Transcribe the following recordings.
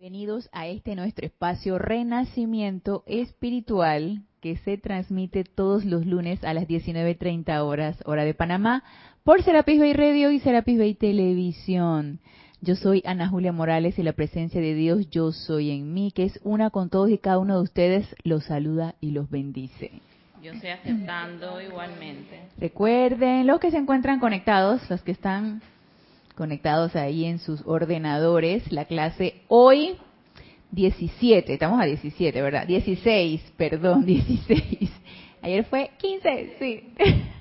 Bienvenidos a este nuestro espacio Renacimiento Espiritual que se transmite todos los lunes a las 19.30 horas, hora de Panamá, por Serapis Bay Radio y Serapis Bay Televisión. Yo soy Ana Julia Morales y la presencia de Dios Yo Soy en mí, que es una con todos y cada uno de ustedes, los saluda y los bendice. Yo estoy aceptando igualmente. Recuerden, los que se encuentran conectados, los que están conectados ahí en sus ordenadores, la clase hoy 17, estamos a 17, ¿verdad? 16, perdón, 16. Ayer fue 15, sí.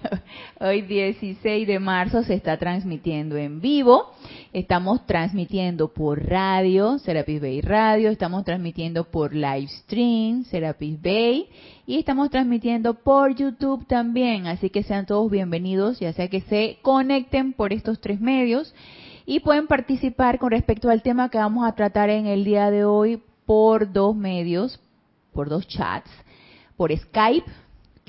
Hoy 16 de marzo se está transmitiendo en vivo. Estamos transmitiendo por radio, Serapis Bay Radio. Estamos transmitiendo por live stream, Serapis Bay. Y estamos transmitiendo por YouTube también. Así que sean todos bienvenidos, ya sea que se conecten por estos tres medios. Y pueden participar con respecto al tema que vamos a tratar en el día de hoy por dos medios, por dos chats. Por Skype,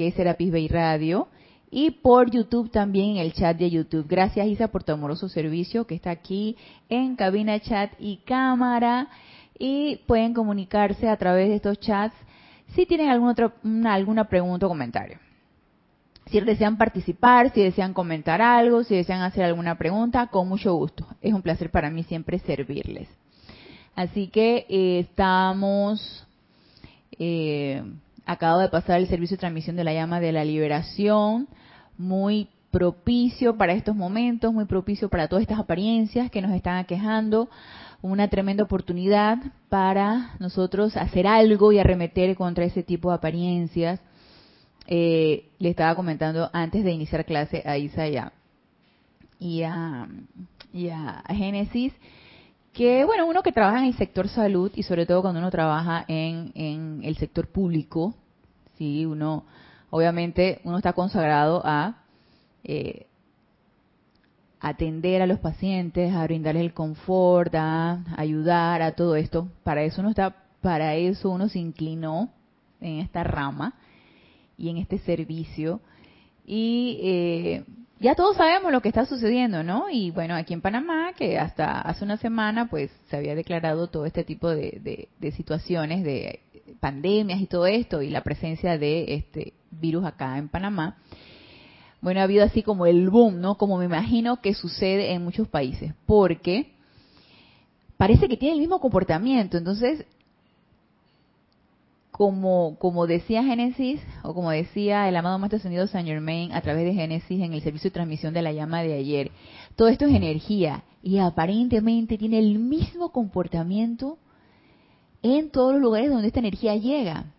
que es Serapis Bay Radio, y por YouTube también el chat de YouTube. Gracias Isa por tu amoroso servicio que está aquí en cabina chat y cámara y pueden comunicarse a través de estos chats si tienen alguna otra alguna pregunta o comentario. Si desean participar, si desean comentar algo, si desean hacer alguna pregunta, con mucho gusto. Es un placer para mí siempre servirles. Así que eh, estamos eh, acabo de pasar el servicio de transmisión de la llama de la liberación, muy propicio para estos momentos, muy propicio para todas estas apariencias que nos están aquejando, una tremenda oportunidad para nosotros hacer algo y arremeter contra ese tipo de apariencias. Eh, le estaba comentando antes de iniciar clase a Isa y a, Génesis que bueno, uno que trabaja en el sector salud y sobre todo cuando uno trabaja en, en el sector público, sí, uno, obviamente, uno está consagrado a eh, atender a los pacientes, a brindarles el confort, a ayudar a todo esto. Para eso uno está, para eso uno se inclinó en esta rama y en este servicio. Y eh, ya todos sabemos lo que está sucediendo, ¿no? Y bueno, aquí en Panamá, que hasta hace una semana, pues se había declarado todo este tipo de, situaciones, de pandemias y todo esto, y la presencia de este virus acá en Panamá. Bueno, ha habido así como el boom, ¿no? Como me imagino que sucede en muchos países, porque parece que tiene el mismo comportamiento. Entonces, como, como decía Génesis, o como decía el amado Maestro Ascendido Saint Germain a través de Génesis en el servicio de transmisión de la llama de ayer, todo esto es energía y aparentemente tiene el mismo comportamiento en todos los lugares donde esta energía llega.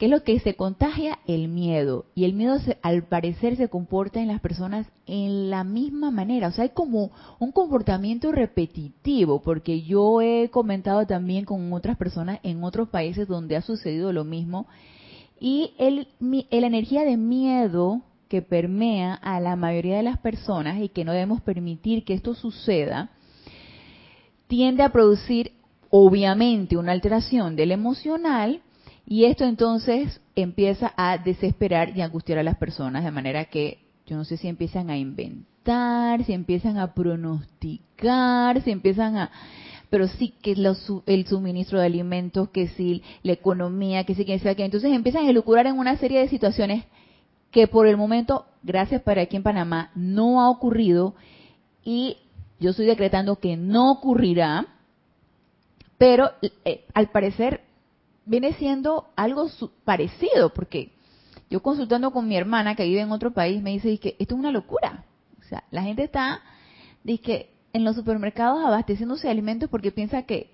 ¿Qué es lo que se contagia? El miedo. Y el miedo al parecer se comporta en las personas en la misma manera. O sea, hay como un comportamiento repetitivo, porque yo he comentado también con otras personas en otros países donde ha sucedido lo mismo. Y el, la energía de miedo que permea a la mayoría de las personas y que no debemos permitir que esto suceda, tiende a producir obviamente una alteración del emocional y esto entonces empieza a desesperar y angustiar a las personas de manera que yo no sé si empiezan a inventar, si empiezan a pronosticar, si empiezan a... Pero sí que el suministro de alimentos, que sí la economía, que sí que sea que... Entonces empiezan a elucurar en una serie de situaciones que por el momento, gracias para aquí en Panamá, no ha ocurrido y yo estoy decretando que no ocurrirá, pero eh, al parecer viene siendo algo parecido, porque yo consultando con mi hermana que vive en otro país, me dice que esto es una locura. O sea, la gente está dice, en los supermercados abasteciéndose de alimentos porque piensa que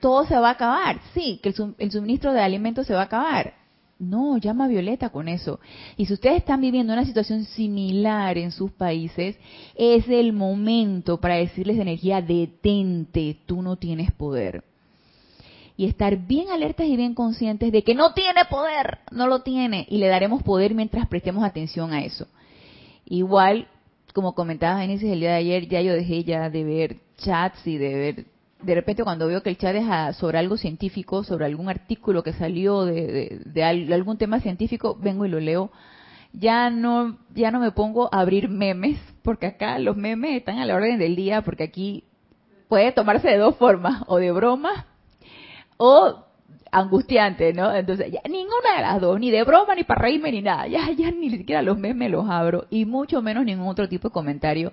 todo se va a acabar. Sí, que el, suministro de alimentos se va a acabar. No, llama a Violeta con eso. Y si ustedes están viviendo una situación similar en sus países, es el momento para decirles de energía, detente, tú no tienes poder y estar bien alertas y bien conscientes de que no tiene poder, no lo tiene, y le daremos poder mientras prestemos atención a eso. Igual, como comentaba Genesis el día de ayer, ya yo dejé ya de ver chats y de ver, de repente cuando veo que el chat es sobre algo científico, sobre algún artículo que salió de, de algún tema científico, vengo y lo leo. Ya no, ya no me pongo a abrir memes, porque acá los memes están a la orden del día, porque aquí puede tomarse de dos formas, o de broma o angustiante, ¿no? Entonces, ya, ninguna de las dos, ni de broma, ni para reírme, ni nada. Ya, ya ni siquiera los memes los abro, y mucho menos ningún otro tipo de comentario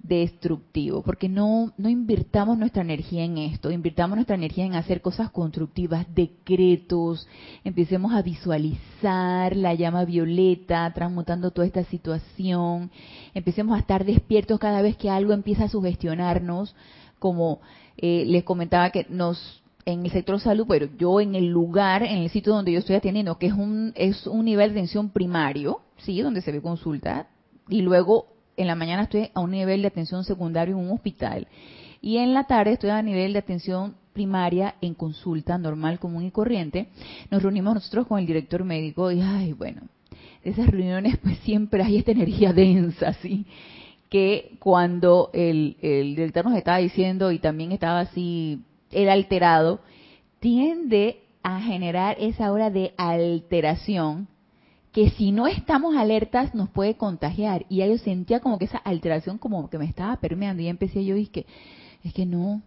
destructivo, porque no, no invirtamos nuestra energía en esto, invirtamos nuestra energía en hacer cosas constructivas, decretos, empecemos a visualizar la llama violeta transmutando toda esta situación, empecemos a estar despiertos cada vez que algo empieza a sugestionarnos, como eh, les comentaba que nos en el sector salud, pero yo en el lugar, en el sitio donde yo estoy atendiendo, que es un, es un nivel de atención primario, sí, donde se ve consulta, y luego en la mañana estoy a un nivel de atención secundario en un hospital, y en la tarde estoy a nivel de atención primaria en consulta normal, común y corriente. Nos reunimos nosotros con el director médico y, ay, bueno, de esas reuniones pues siempre hay esta energía densa, ¿sí? Que cuando el, el director nos estaba diciendo y también estaba así el alterado, tiende a generar esa hora de alteración que si no estamos alertas nos puede contagiar. Y yo sentía como que esa alteración como que me estaba permeando y empecé yo y es que, no,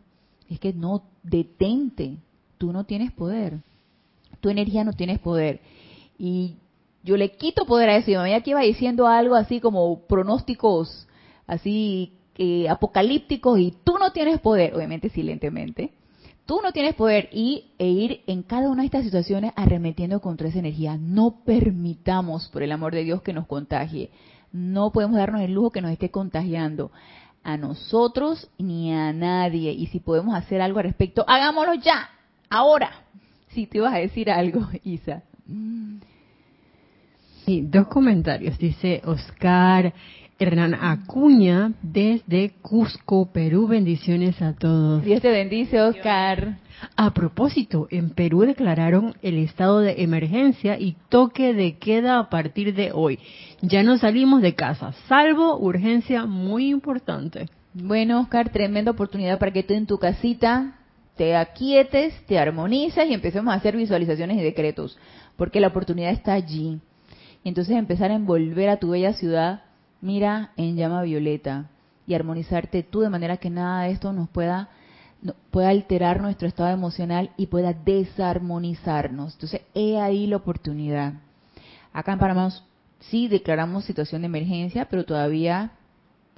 es que no, detente, tú no tienes poder, tu energía no tienes poder. Y yo le quito poder a eso y me que iba diciendo algo así como pronósticos así eh, apocalípticos y tú no tienes poder, obviamente silentemente, Tú no tienes poder y, e ir en cada una de estas situaciones arremetiendo contra esa energía. No permitamos, por el amor de Dios, que nos contagie. No podemos darnos el lujo que nos esté contagiando a nosotros ni a nadie. Y si podemos hacer algo al respecto, hagámoslo ya, ahora. Si te ibas a decir algo, Isa. Sí, dos comentarios. Dice Oscar Hernán Acuña desde Cusco, Perú. Bendiciones a todos. Dios te bendice, Oscar. A propósito, en Perú declararon el estado de emergencia y toque de queda a partir de hoy. Ya no salimos de casa, salvo urgencia muy importante. Bueno, Oscar, tremenda oportunidad para que tú en tu casita te aquietes, te armonices y empecemos a hacer visualizaciones y decretos, porque la oportunidad está allí. Y entonces empezar a envolver a tu bella ciudad mira en llama violeta y armonizarte tú de manera que nada de esto nos pueda alterar nuestro estado emocional y pueda desarmonizarnos. Entonces, he ahí la oportunidad. Acá en Panamá sí declaramos situación de emergencia, pero todavía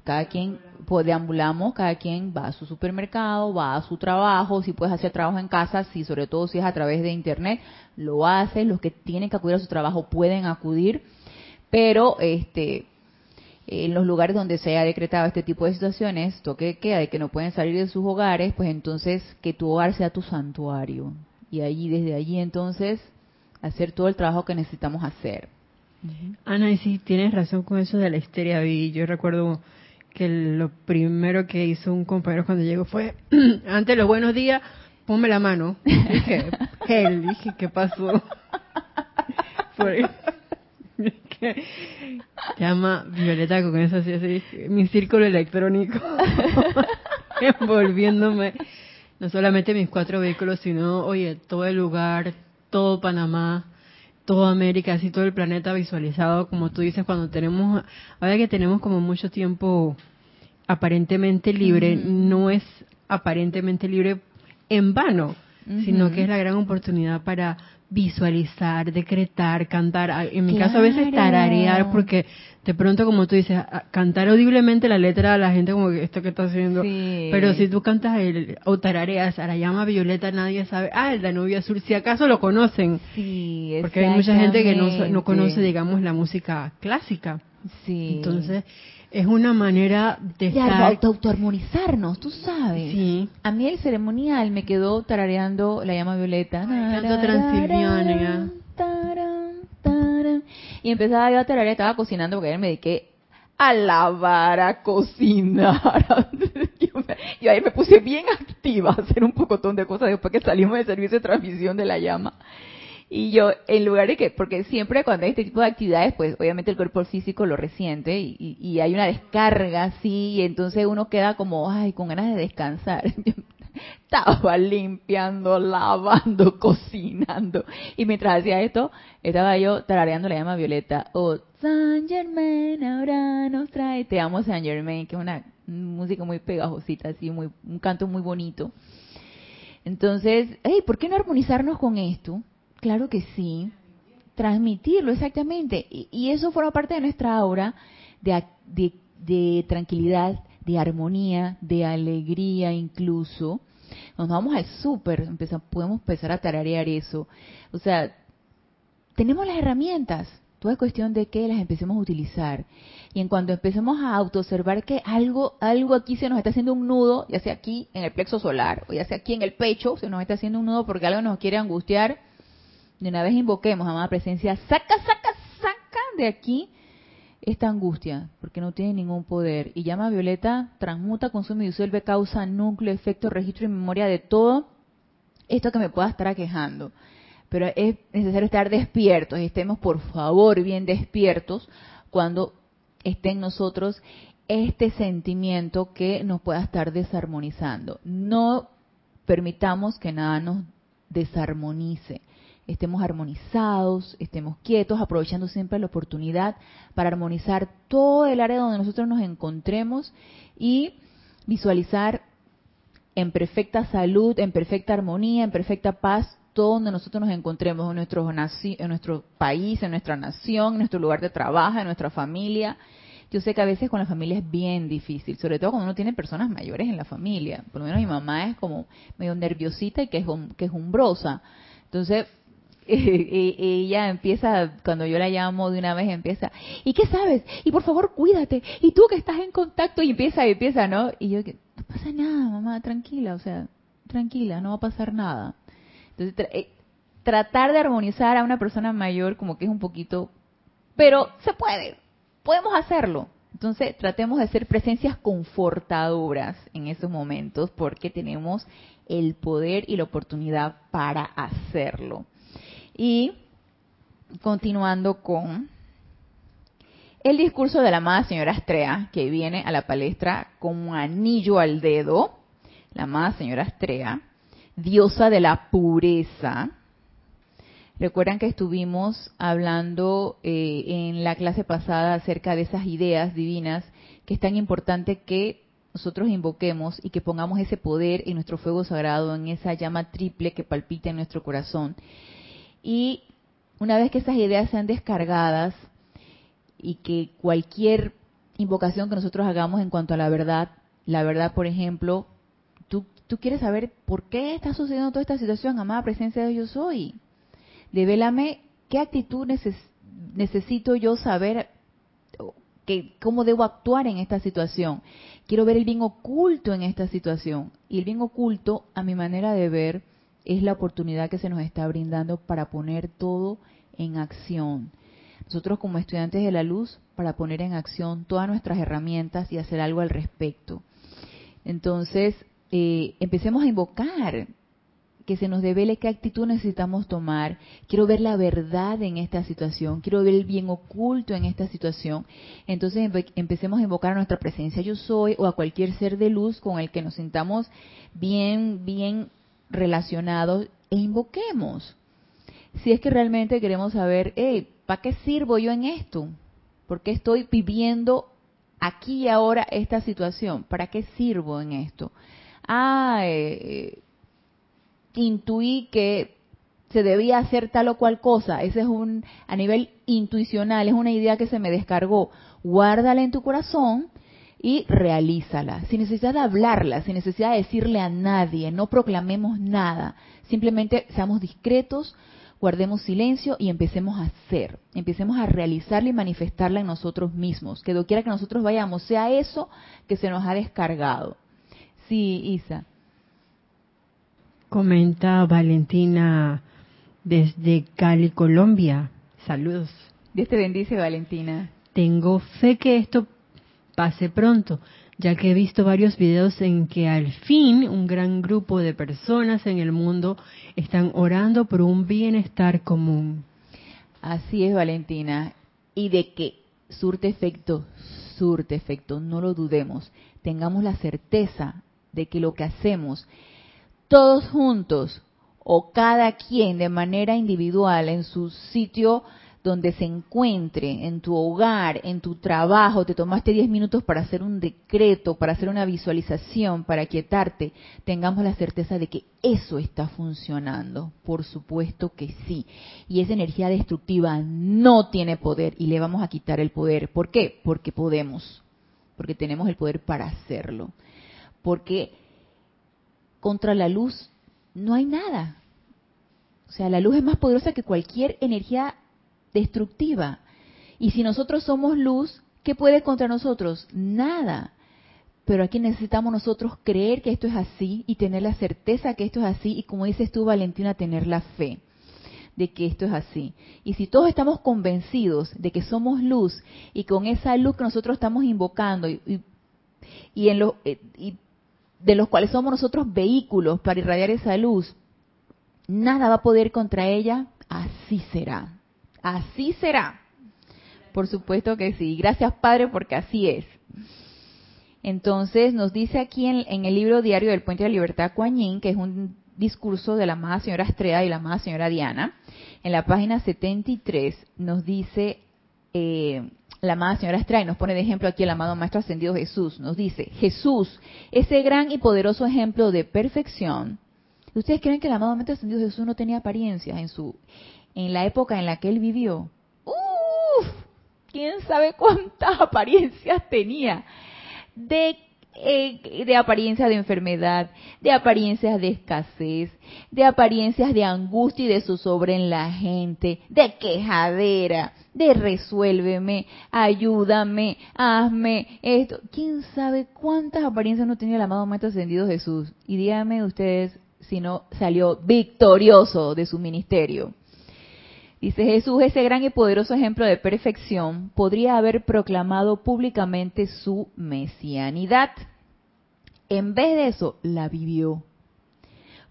cada quien pues, deambulamos, cada quien va a su supermercado, va a su trabajo, si puedes hacer trabajo en casa, si sobre todo si es a través de internet, lo hace, los que tienen que acudir a su trabajo pueden acudir, pero este en los lugares donde se haya decretado este tipo de situaciones, toque de queda, de que no pueden salir de sus hogares, pues entonces que tu hogar sea tu santuario. Y allí, desde allí entonces, hacer todo el trabajo que necesitamos hacer. Ana, y sí, tienes razón con eso de la histeria. Y yo recuerdo que lo primero que hizo un compañero cuando llegó fue, antes los buenos días, ponme la mano. Dije, él, dije, ¿qué pasó? Llama Violeta con eso así, así, mi círculo electrónico, envolviéndome no solamente mis cuatro vehículos, sino, oye, todo el lugar, todo Panamá, toda América, así todo el planeta visualizado, como tú dices, cuando tenemos, ahora que tenemos como mucho tiempo aparentemente libre, no es aparentemente libre en vano, sino que es la gran oportunidad para visualizar, decretar, cantar. En mi caso a veces tararear porque de pronto como tú dices, cantar audiblemente la letra a la gente como que esto que está haciendo. Pero si tú cantas el, o tarareas a la llama violeta nadie sabe, ah, el Danubio Azul, si acaso lo conocen. Sí, Porque hay mucha gente que no, no conoce, digamos, la música clásica. Sí. Entonces, es una manera de estar... auto autoarmonizarnos, tú sabes. Sí. A mí el ceremonial me quedó tarareando la llama violeta. Y empezaba yo a tararear, estaba cocinando porque ayer me dediqué a lavar, a cocinar. y ahí me puse bien activa a hacer un pocotón de cosas después que salimos del servicio de transmisión de la llama. Y yo, en lugar de que, porque siempre cuando hay este tipo de actividades, pues obviamente el cuerpo físico lo resiente y, y, hay una descarga así, y entonces uno queda como, ay, con ganas de descansar. estaba limpiando, lavando, cocinando. Y mientras hacía esto, estaba yo tarareando la llama violeta. Oh, San Germain ahora nos trae. Te amo San Germain, que es una música muy pegajosita, así, muy, un canto muy bonito. Entonces, hey, ¿por qué no armonizarnos con esto? Claro que sí. Transmitirlo, exactamente. Y, eso forma parte de nuestra aura de, de, tranquilidad, de armonía, de alegría incluso. Nos vamos al súper, podemos empezar a tararear eso. O sea, tenemos las herramientas. Todo es cuestión de que las empecemos a utilizar. Y en cuanto empecemos a autoobservar que algo, algo aquí se nos está haciendo un nudo, ya sea aquí en el plexo solar, o ya sea aquí en el pecho, se nos está haciendo un nudo porque algo nos quiere angustiar, de una vez invoquemos, amada presencia, saca, saca, saca de aquí esta angustia, porque no tiene ningún poder. Y llama a Violeta, transmuta, consume disuelve, causa, núcleo, efecto, registro y memoria de todo esto que me pueda estar aquejando. Pero es necesario estar despiertos y estemos, por favor, bien despiertos cuando esté en nosotros este sentimiento que nos pueda estar desarmonizando. No permitamos que nada nos desarmonice. Estemos armonizados, estemos quietos, aprovechando siempre la oportunidad para armonizar todo el área donde nosotros nos encontremos y visualizar en perfecta salud, en perfecta armonía, en perfecta paz, todo donde nosotros nos encontremos, en nuestro, en nuestro país, en nuestra nación, en nuestro lugar de trabajo, en nuestra familia. Yo sé que a veces con la familia es bien difícil, sobre todo cuando uno tiene personas mayores en la familia. Por lo menos mi mamá es como medio nerviosita y que es, que es umbrosa. Entonces, ella empieza, cuando yo la llamo de una vez, empieza, ¿y qué sabes? Y por favor, cuídate. Y tú que estás en contacto, y empieza, y empieza, ¿no? Y yo, no pasa nada, mamá, tranquila, o sea, tranquila, no va a pasar nada. Entonces, eh, tratar de armonizar a una persona mayor como que es un poquito, pero se puede, podemos hacerlo. Entonces, tratemos de ser presencias confortadoras en esos momentos porque tenemos el poder y la oportunidad para hacerlo. Y continuando con el discurso de la amada señora Astrea, que viene a la palestra con un anillo al dedo, la amada señora Astrea, diosa de la pureza. Recuerdan que estuvimos hablando eh, en la clase pasada acerca de esas ideas divinas que es tan importante que nosotros invoquemos y que pongamos ese poder en nuestro fuego sagrado, en esa llama triple que palpita en nuestro corazón. Y una vez que esas ideas sean descargadas y que cualquier invocación que nosotros hagamos en cuanto a la verdad, la verdad, por ejemplo, tú quieres saber por qué está sucediendo toda esta situación, amada presencia de yo soy. Devélame qué actitud necesito yo saber, que, cómo debo actuar en esta situación. Quiero ver el bien oculto en esta situación. Y el bien oculto, a mi manera de ver, es la oportunidad que se nos está brindando para poner todo en acción. Nosotros como estudiantes de la luz, para poner en acción todas nuestras herramientas y hacer algo al respecto. Entonces, eh, empecemos a invocar que se nos devele qué actitud necesitamos tomar. Quiero ver la verdad en esta situación, quiero ver el bien oculto en esta situación. Entonces empecemos a invocar a nuestra presencia yo soy o a cualquier ser de luz con el que nos sintamos bien, bien relacionados e invoquemos. Si es que realmente queremos saber, hey, ¿para qué sirvo yo en esto? ¿Por qué estoy viviendo aquí y ahora esta situación? ¿Para qué sirvo en esto? ah, eh, intuí que se debía hacer tal o cual cosa. Ese es un, a nivel intuicional, es una idea que se me descargó. Guárdala en tu corazón y realízala. Sin necesidad de hablarla, sin necesidad de decirle a nadie, no proclamemos nada. Simplemente seamos discretos, guardemos silencio y empecemos a hacer. Empecemos a realizarla y manifestarla en nosotros mismos. Que doquiera que nosotros vayamos, sea eso que se nos ha descargado. Sí, Isa. Comenta Valentina desde Cali, Colombia. Saludos. Dios te bendice, Valentina. Tengo fe que esto pase pronto, ya que he visto varios videos en que al fin un gran grupo de personas en el mundo están orando por un bienestar común. Así es, Valentina. Y de que surte efecto, surte efecto, no lo dudemos. Tengamos la certeza de que lo que hacemos todos juntos o cada quien de manera individual en su sitio donde se encuentre, en tu hogar, en tu trabajo, te tomaste 10 minutos para hacer un decreto, para hacer una visualización, para quietarte, tengamos la certeza de que eso está funcionando. Por supuesto que sí. Y esa energía destructiva no tiene poder y le vamos a quitar el poder. ¿Por qué? Porque podemos. Porque tenemos el poder para hacerlo. Porque contra la luz no hay nada. O sea, la luz es más poderosa que cualquier energía destructiva. Y si nosotros somos luz, ¿qué puede contra nosotros? Nada. Pero aquí necesitamos nosotros creer que esto es así y tener la certeza que esto es así y como dices tú, Valentina, tener la fe de que esto es así. Y si todos estamos convencidos de que somos luz y con esa luz que nosotros estamos invocando y, y, en lo, eh, y de los cuales somos nosotros vehículos para irradiar esa luz, nada va a poder contra ella, así será. Así será. Por supuesto que sí. Gracias Padre porque así es. Entonces nos dice aquí en, el libro diario del Puente de la Libertad Kuan que es un discurso de la amada señora Estrella y la amada señora Diana, en la página 73 nos dice eh, la amada señora Estrella, y nos pone de ejemplo aquí el amado Maestro Ascendido Jesús, nos dice, Jesús, ese gran y poderoso ejemplo de perfección, ¿ustedes creen que el amado Maestro Ascendido Jesús no tenía apariencia en su, en la época en la que él vivió, uff, quién sabe cuántas apariencias tenía de eh, de apariencia de enfermedad, de apariencias de escasez, de apariencias de angustia y de zozobra en la gente, de quejadera, de resuélveme, ayúdame, hazme esto. ¿Quién sabe cuántas apariencias no tenía el amado Maestro Ascendido Jesús? Y díganme ustedes si no salió victorioso de su ministerio. Dice Jesús, ese gran y poderoso ejemplo de perfección, podría haber proclamado públicamente su mesianidad. En vez de eso, la vivió.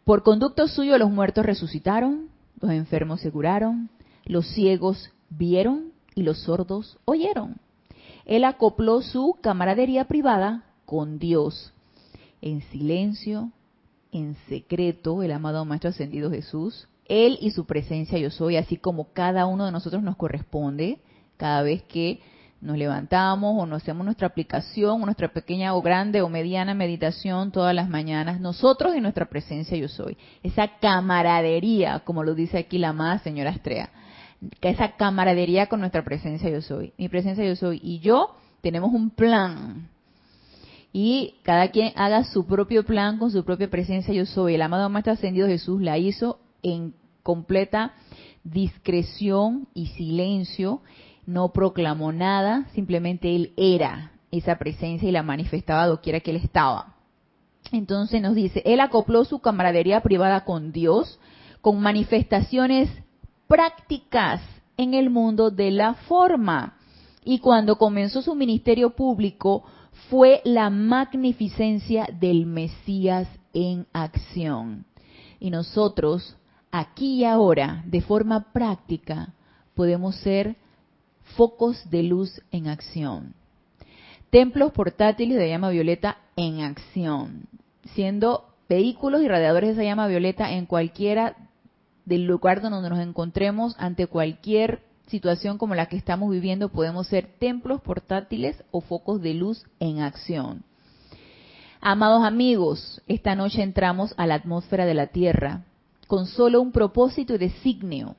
Por conducto suyo los muertos resucitaron, los enfermos se curaron, los ciegos vieron y los sordos oyeron. Él acopló su camaradería privada con Dios. En silencio, en secreto, el amado Maestro Ascendido Jesús él y su presencia yo soy, así como cada uno de nosotros nos corresponde cada vez que nos levantamos o nos hacemos nuestra aplicación, o nuestra pequeña o grande o mediana meditación todas las mañanas, nosotros y nuestra presencia yo soy. Esa camaradería, como lo dice aquí la amada señora Estrella, esa camaradería con nuestra presencia yo soy. Mi presencia yo soy y yo tenemos un plan. Y cada quien haga su propio plan con su propia presencia yo soy. El amado Maestro Ascendido Jesús la hizo en completa discreción y silencio, no proclamó nada, simplemente él era esa presencia y la manifestaba doquiera que él estaba. Entonces nos dice, él acopló su camaradería privada con Dios con manifestaciones prácticas en el mundo de la forma. Y cuando comenzó su ministerio público fue la magnificencia del Mesías en acción. Y nosotros aquí y ahora, de forma práctica, podemos ser focos de luz en acción. Templos portátiles de llama violeta en acción, siendo vehículos y radiadores de esa llama violeta en cualquiera del lugar donde nos encontremos ante cualquier situación como la que estamos viviendo, podemos ser templos portátiles o focos de luz en acción. Amados amigos, esta noche entramos a la atmósfera de la Tierra, con solo un propósito y designio,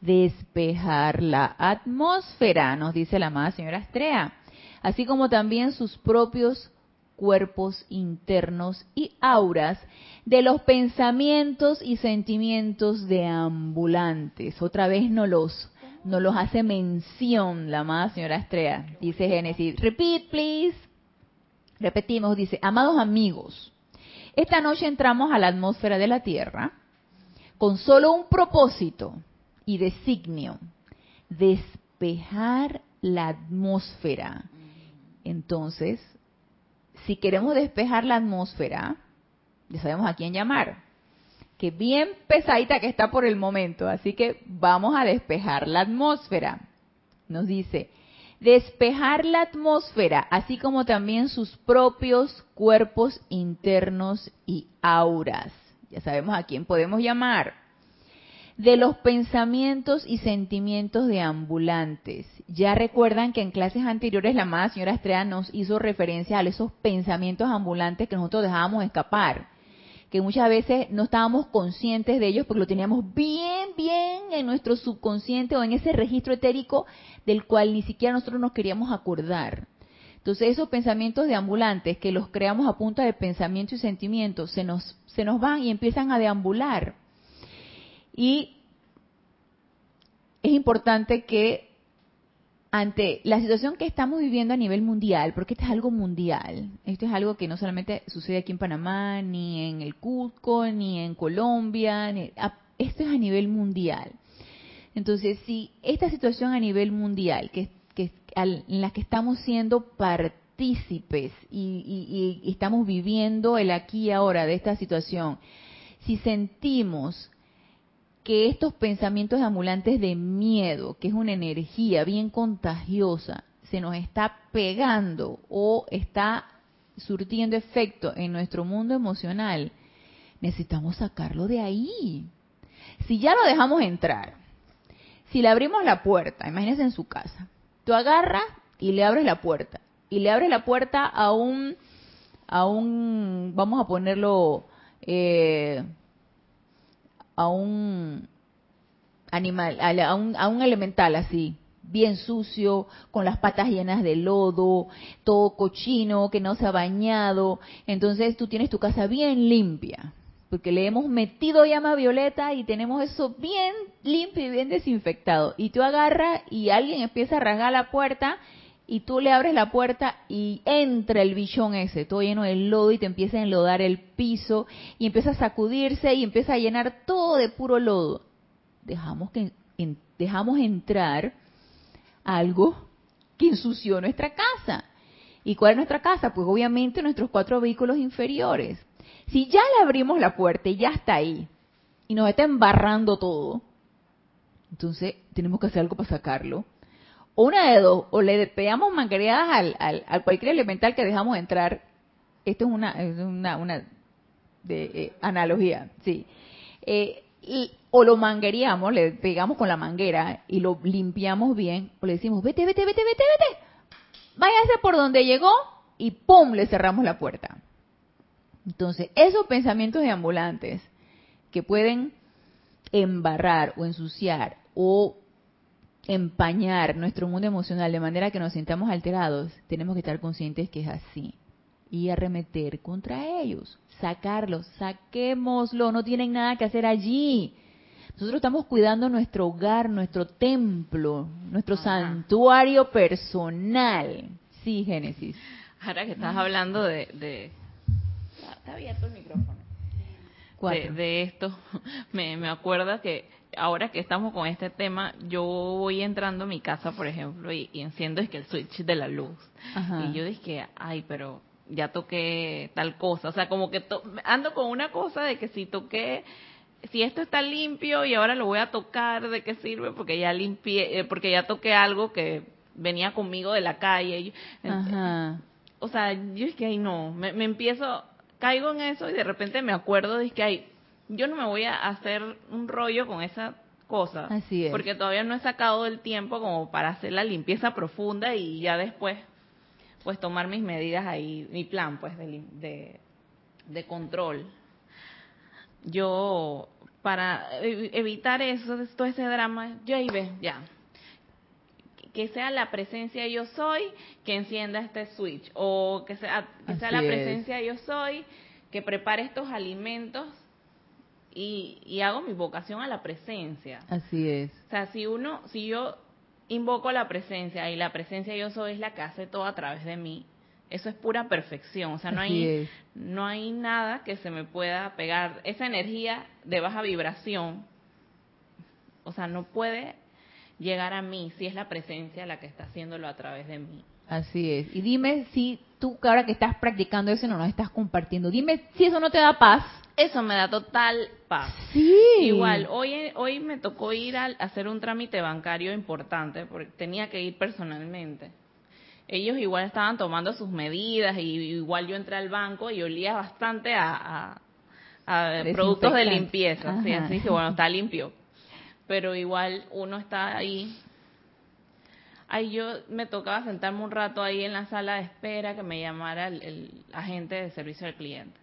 despejar la atmósfera, nos dice la amada señora Estrella, así como también sus propios cuerpos internos y auras de los pensamientos y sentimientos de ambulantes. Otra vez no los, no los hace mención la amada señora Estrella. Dice Génesis, repeat please. Repetimos, dice, amados amigos, esta noche entramos a la atmósfera de la Tierra con solo un propósito y designio, despejar la atmósfera. Entonces, si queremos despejar la atmósfera, ya sabemos a quién llamar, que bien pesadita que está por el momento, así que vamos a despejar la atmósfera. Nos dice, despejar la atmósfera, así como también sus propios cuerpos internos y auras ya sabemos a quién podemos llamar. de los pensamientos y sentimientos de ambulantes. Ya recuerdan que en clases anteriores la amada señora Estrella nos hizo referencia a esos pensamientos ambulantes que nosotros dejábamos escapar, que muchas veces no estábamos conscientes de ellos porque lo teníamos bien, bien en nuestro subconsciente o en ese registro etérico del cual ni siquiera nosotros nos queríamos acordar. Entonces esos pensamientos de ambulantes que los creamos a punta de pensamientos y sentimientos se nos, se nos van y empiezan a deambular y es importante que ante la situación que estamos viviendo a nivel mundial, porque esto es algo mundial, esto es algo que no solamente sucede aquí en Panamá, ni en el Cusco, ni en Colombia, esto es a nivel mundial. Entonces, si esta situación a nivel mundial, que, en la que estamos siendo partícipes y estamos viviendo el aquí y ahora de esta situación, si sentimos que estos pensamientos amulantes de miedo, que es una energía bien contagiosa, se nos está pegando o está surtiendo efecto en nuestro mundo emocional, necesitamos sacarlo de ahí. Si ya lo dejamos entrar, si le abrimos la puerta, imagínense en su casa, tú agarras y le abres la puerta, y le abres la puerta a un, a un, vamos a ponerlo, eh, a un animal, a un, a un elemental así, bien sucio, con las patas llenas de lodo, todo cochino, que no se ha bañado. Entonces tú tienes tu casa bien limpia, porque le hemos metido llama violeta y tenemos eso bien limpio y bien desinfectado. Y tú agarras y alguien empieza a rasgar la puerta y tú le abres la puerta y entra el bichón ese, todo lleno de lodo y te empieza a enlodar el piso y empieza a sacudirse y empieza a llenar todo de puro lodo. Dejamos que dejamos entrar algo que ensució nuestra casa. ¿Y cuál es nuestra casa? Pues obviamente nuestros cuatro vehículos inferiores. Si ya le abrimos la puerta y ya está ahí y nos está embarrando todo, entonces tenemos que hacer algo para sacarlo o una de dos, o le pegamos manguereadas al, al, cualquier elemental que dejamos entrar. Esto es una, una, una de, eh, analogía, sí. Eh, o lo mangueríamos, le pegamos con la manguera y lo limpiamos bien, o le decimos, vete, vete, vete, vete, vete, váyase por donde llegó y ¡pum! le cerramos la puerta. Entonces, esos pensamientos de ambulantes que pueden embarrar o ensuciar o empañar nuestro mundo emocional de manera que nos sintamos alterados, tenemos que estar conscientes que es así y arremeter contra ellos, sacarlos, saquémoslo, no tienen nada que hacer allí. Nosotros estamos cuidando nuestro hogar, nuestro templo, nuestro santuario personal. Sí, Génesis. Ahora que estás hablando de, Está abierto el micrófono. De, de, esto, me, me acuerda que ahora que estamos con este tema, yo voy entrando a mi casa, por ejemplo, y, enciendo es que el switch de la luz. Y yo dije, ay, pero ya toqué tal cosa. O sea, como que ando con una cosa de que si toqué, si esto está limpio y ahora lo voy a tocar, ¿de qué sirve? Porque ya limpié, eh, porque ya toqué algo que venía conmigo de la calle. O sea, yo es que ay no, me, me empiezo, caigo en eso y de repente me acuerdo de que hay yo no me voy a hacer un rollo con esa cosa. Así es. Porque todavía no he sacado el tiempo como para hacer la limpieza profunda y ya después, pues tomar mis medidas ahí, mi plan, pues, de, de, control. Yo, para evitar eso, todo ese drama, yo ahí ve, ya. Que sea la presencia yo soy que encienda este switch. O que sea, que sea la presencia yo soy que prepare estos alimentos y, hago mi vocación a la presencia. Así es. O sea, si uno, si yo invoco la presencia y la presencia yo soy es la que hace todo a través de mí, eso es pura perfección. O sea, no hay, no hay nada que se me pueda pegar. Esa energía de baja vibración, o sea, no puede llegar a mí si es la presencia la que está haciéndolo a través de mí. Así es. Y dime si tú, ahora que estás practicando eso, no nos estás compartiendo, dime si eso no te da paz. Eso me da total paz. Sí. Igual, hoy, hoy me tocó ir a hacer un trámite bancario importante, porque tenía que ir personalmente. Ellos igual estaban tomando sus medidas, y igual yo entré al banco y olía bastante a, productos de limpieza. así que bueno, está limpio. Pero igual uno está ahí. Ahí yo me tocaba sentarme un rato ahí en la sala de espera que me llamara el, agente de servicio al cliente.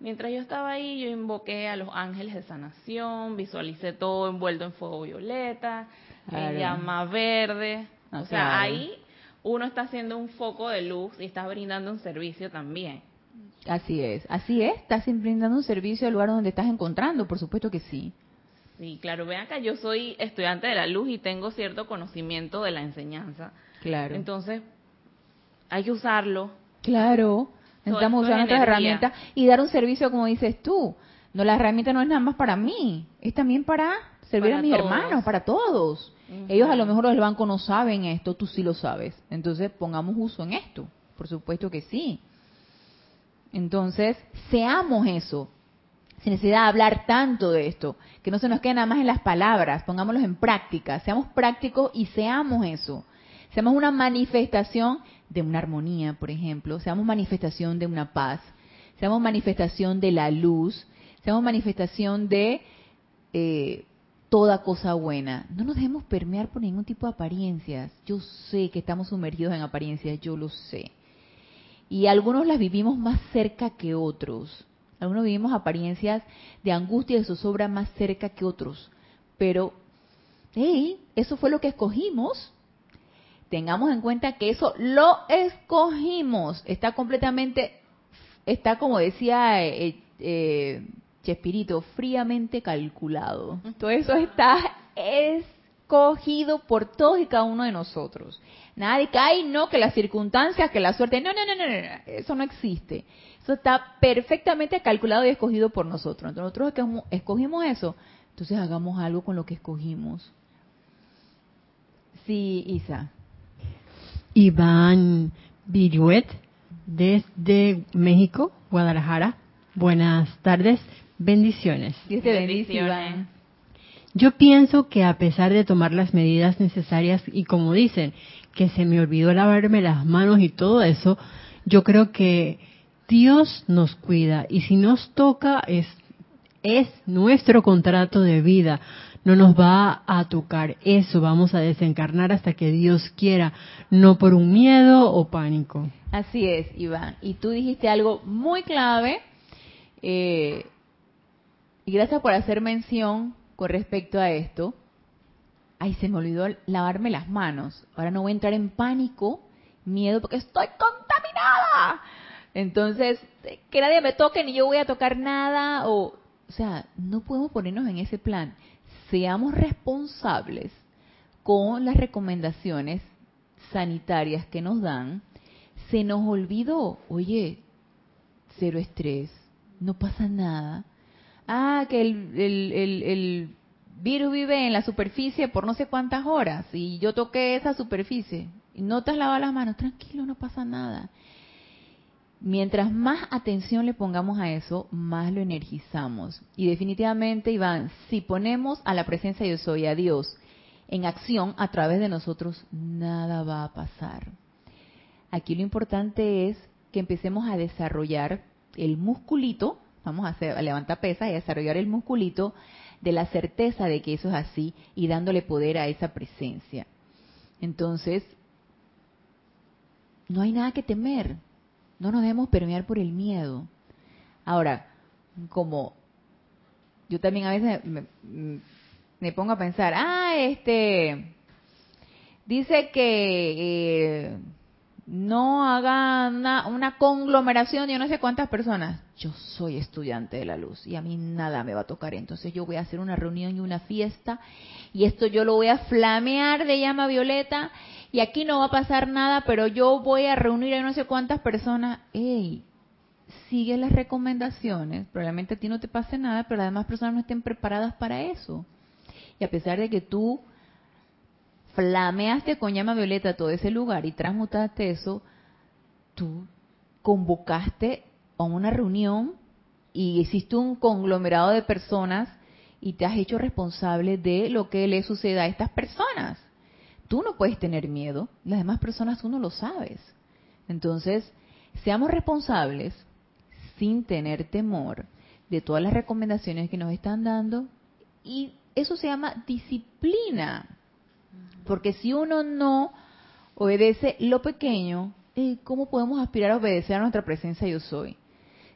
Mientras yo estaba ahí, yo invoqué a los ángeles de sanación, visualicé todo envuelto en fuego violeta, en llama verde. Ah, o sea, ahí uno está haciendo un foco de luz y está brindando un servicio también. Así es, así es, estás brindando un servicio al lugar donde estás encontrando, por supuesto que sí. Sí, claro, vean acá, yo soy estudiante de la luz y tengo cierto conocimiento de la enseñanza. Claro. Entonces, hay que usarlo. Claro, necesitamos usar nuestras herramientas y dar un servicio como dices tú. No, la herramienta no es nada más para mí, es también para servir a mis hermanos, para todos. Ellos a lo mejor los del banco no saben esto, tú sí lo sabes. Entonces, pongamos uso en esto. Por supuesto que sí. Entonces, seamos eso sin necesidad de hablar tanto de esto, que no se nos quede nada más en las palabras, pongámoslos en práctica, seamos prácticos y seamos eso. Seamos una manifestación de una armonía, por ejemplo, seamos manifestación de una paz, seamos manifestación de la luz, seamos manifestación de eh, toda cosa buena. No nos dejemos permear por ningún tipo de apariencias. Yo sé que estamos sumergidos en apariencias, yo lo sé. Y algunos las vivimos más cerca que otros. Algunos vivimos apariencias de angustia y de zozobra más cerca que otros. Pero, hey, eso fue lo que escogimos. Tengamos en cuenta que eso lo escogimos. Está completamente, está como decía eh, eh, Chespirito, fríamente calculado. Todo eso está escogido por todos y cada uno de nosotros. Nada de que, ay, no, que las circunstancias, que la suerte. No, no, no, no, no, eso no existe. Eso está perfectamente calculado y escogido por nosotros. Entonces, nosotros escogimos eso, entonces hagamos algo con lo que escogimos. Sí, Isa. Iván Viruet, desde México, Guadalajara. Buenas tardes, bendiciones. Dios te bendice, Iván. Yo pienso que a pesar de tomar las medidas necesarias y como dicen, que se me olvidó lavarme las manos y todo eso, yo creo que Dios nos cuida y si nos toca es, es nuestro contrato de vida. No nos va a tocar eso, vamos a desencarnar hasta que Dios quiera, no por un miedo o pánico. Así es, Iván. Y tú dijiste algo muy clave, eh, y gracias por hacer mención con respecto a esto. Ay, se me olvidó lavarme las manos. Ahora no voy a entrar en pánico, miedo, porque estoy contaminada. Entonces, que nadie me toque ni yo voy a tocar nada o o sea, no podemos ponernos en ese plan. Seamos responsables con las recomendaciones sanitarias que nos dan. Se nos olvidó, oye, cero estrés, no pasa nada. Ah, que el, el, virus vive en la superficie por no sé cuántas horas y yo toqué esa superficie y no te has lavado las manos, tranquilo, no pasa nada. Mientras más atención le pongamos a eso, más lo energizamos. Y definitivamente, Iván, si ponemos a la presencia de Dios soy, a Dios, en acción a través de nosotros, nada va a pasar. Aquí lo importante es que empecemos a desarrollar el musculito, vamos a, hacer, a levantar pesas y a desarrollar el musculito de la certeza de que eso es así y dándole poder a esa presencia. Entonces, no hay nada que temer. No nos debemos permear por el miedo. Ahora, como yo también a veces me, pongo a pensar, ah, este, dice que eh, no haga una, una, conglomeración de no sé cuántas personas. Yo soy estudiante de la luz y a mí nada me va a tocar. Entonces yo voy a hacer una reunión y una fiesta y esto yo lo voy a flamear de llama violeta y aquí no va a pasar nada, pero yo voy a reunir a no sé cuántas personas. ¡Ey! Sigue las recomendaciones. Probablemente a ti no te pase nada, pero las demás personas no estén preparadas para eso. Y a pesar de que tú flameaste con llama violeta todo ese lugar y transmutaste eso, tú convocaste a una reunión y hiciste un conglomerado de personas y te has hecho responsable de lo que le suceda a estas personas. Tú no puedes tener miedo, las demás personas tú no lo sabes. Entonces, seamos responsables sin tener temor de todas las recomendaciones que nos están dando y eso se llama disciplina. Porque si uno no obedece lo pequeño, eh, ¿cómo podemos aspirar a obedecer a nuestra presencia yo soy?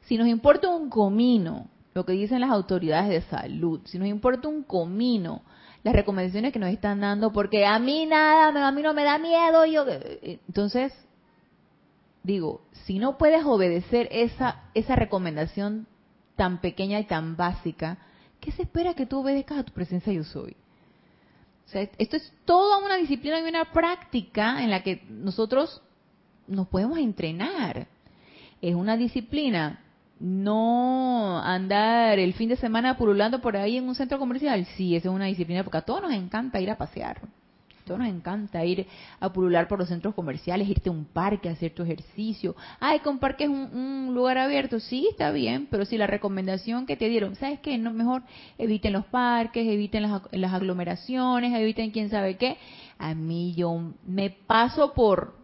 Si nos importa un comino, lo que dicen las autoridades de salud, si nos importa un comino, las recomendaciones que nos están dando, porque a mí nada, a mí no me da miedo, yo eh, entonces digo, si no puedes obedecer esa esa recomendación tan pequeña y tan básica, ¿qué se espera que tú obedezcas a tu presencia yo soy? O sea, esto es toda una disciplina y una práctica en la que nosotros nos podemos entrenar. Es una disciplina no andar el fin de semana pululando por ahí en un centro comercial. Sí, esa es una disciplina porque a todos nos encanta ir a pasear. A todos nos encanta ir a pulular por los centros comerciales, irte a un parque, a hacer tu ejercicio. Ay, que un parque es un, lugar abierto. Sí, está bien, pero si la recomendación que te dieron, ¿sabes qué? No, mejor eviten los parques, eviten las, las aglomeraciones, eviten quién sabe qué. A mí yo me paso por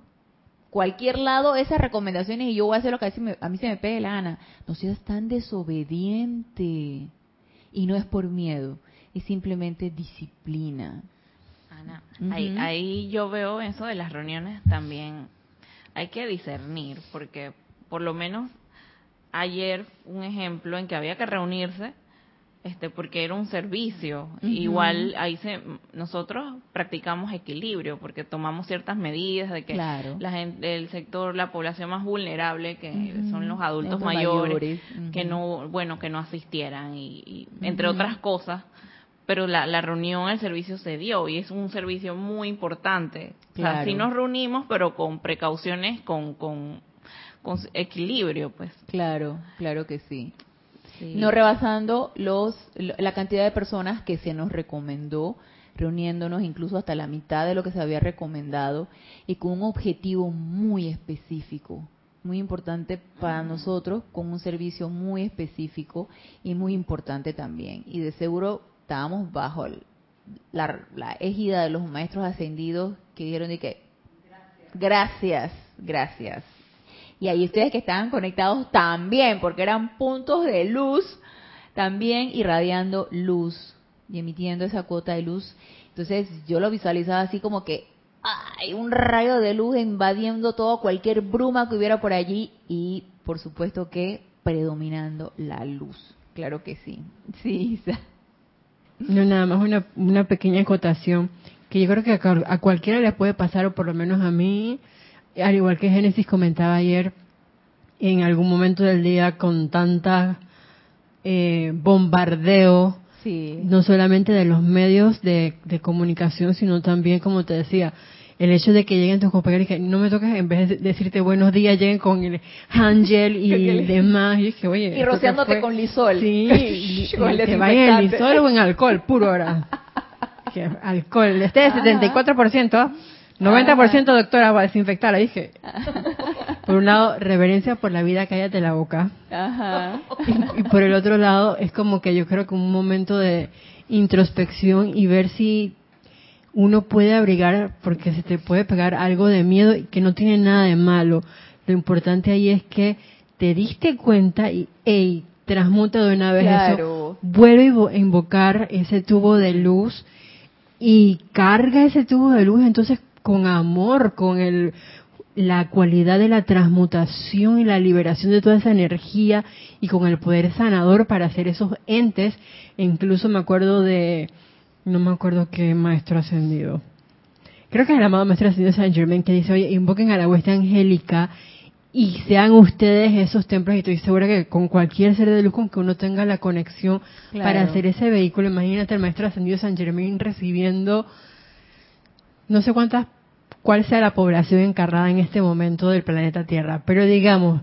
cualquier lado esas recomendaciones y yo voy a hacer lo que a mí se me pegue la gana. No seas tan desobediente. Y no es por miedo, es simplemente disciplina. Ana, ahí, ahí yo veo eso de las reuniones también. Hay que discernir, porque por lo menos ayer un ejemplo en que había que reunirse este porque era un servicio. Igual ahí se nosotros practicamos equilibrio porque tomamos ciertas medidas de que la gente el sector la población más vulnerable que son los adultos mayores, que no bueno que no asistieran y, entre otras cosas pero la, la, reunión el servicio se dio y es un servicio muy importante. O sea, sí nos reunimos pero con precauciones con, con con equilibrio pues. Claro claro que sí no rebasando los la cantidad de personas que se nos recomendó, reuniéndonos incluso hasta la mitad de lo que se había recomendado y con un objetivo muy específico, muy importante para nosotros, con un servicio muy específico y muy importante también. Y de seguro estábamos bajo la, la égida de los maestros ascendidos que dijeron de que gracias, gracias y ahí ustedes que estaban conectados también, porque eran puntos de luz, también irradiando luz y emitiendo esa cuota de luz. Entonces yo lo visualizaba así como que hay un rayo de luz invadiendo todo, cualquier bruma que hubiera por allí y por supuesto que predominando la luz. Claro que sí. Sí, No, nada más una, una pequeña acotación que yo creo que a, a cualquiera le puede pasar, o por lo menos a mí, al igual que Génesis comentaba ayer, en algún momento del día con tanta eh, bombardeo, no solamente de los medios de, comunicación, sino también, como te decía, el hecho de que lleguen tus compañeros y que no me toques, en vez de decirte buenos días, lleguen con el ángel y demás. Y, y rociándote con lisol. Sí, y, que vayan en lisol o en alcohol, puro ahora. alcohol, este de 74%. 90% doctora va a desinfectarla, dije. Por un lado, reverencia por la vida, cállate la boca. Ajá. Y, por el otro lado, es como que yo creo que un momento de introspección y ver si uno puede abrigar, porque se te puede pegar algo de miedo y que no tiene nada de malo. Lo importante ahí es que te diste cuenta y, hey, transmuta de una vez eso. Vuelve a invocar ese tubo de luz y carga ese tubo de luz. Entonces, con amor, con el, la cualidad de la transmutación y la liberación de toda esa energía y con el poder sanador para hacer esos entes. E incluso me acuerdo de, no me acuerdo qué maestro ascendido. Creo que es el amado maestro ascendido San Germain que dice, oye, invoquen a la hueste angélica y sean ustedes esos templos y estoy segura que con cualquier ser de luz con que uno tenga la conexión para hacer ese vehículo, imagínate el maestro ascendido San Germain recibiendo no sé cuántas, cuál sea la población encarnada en este momento del planeta Tierra, pero digamos,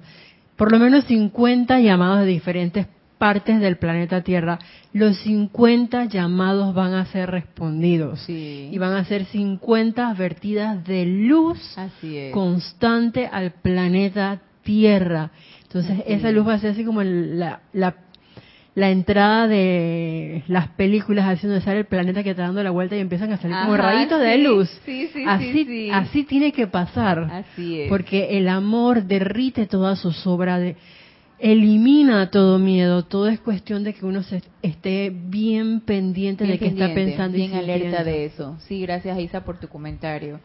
por lo menos 50 llamados de diferentes partes del planeta Tierra, los 50 llamados van a ser respondidos y van a ser 50 vertidas de luz constante al planeta Tierra. Entonces, esa luz va a ser así como la, la la entrada de las películas haciendo sale el planeta que está dando la vuelta y empiezan a salir como rayitos de luz. así, así tiene que pasar. Porque el amor derrite toda su sobra de elimina todo miedo, todo es cuestión de que uno se esté bien pendiente de que está pensando bien alerta de eso. Sí, gracias Isa por tu comentario.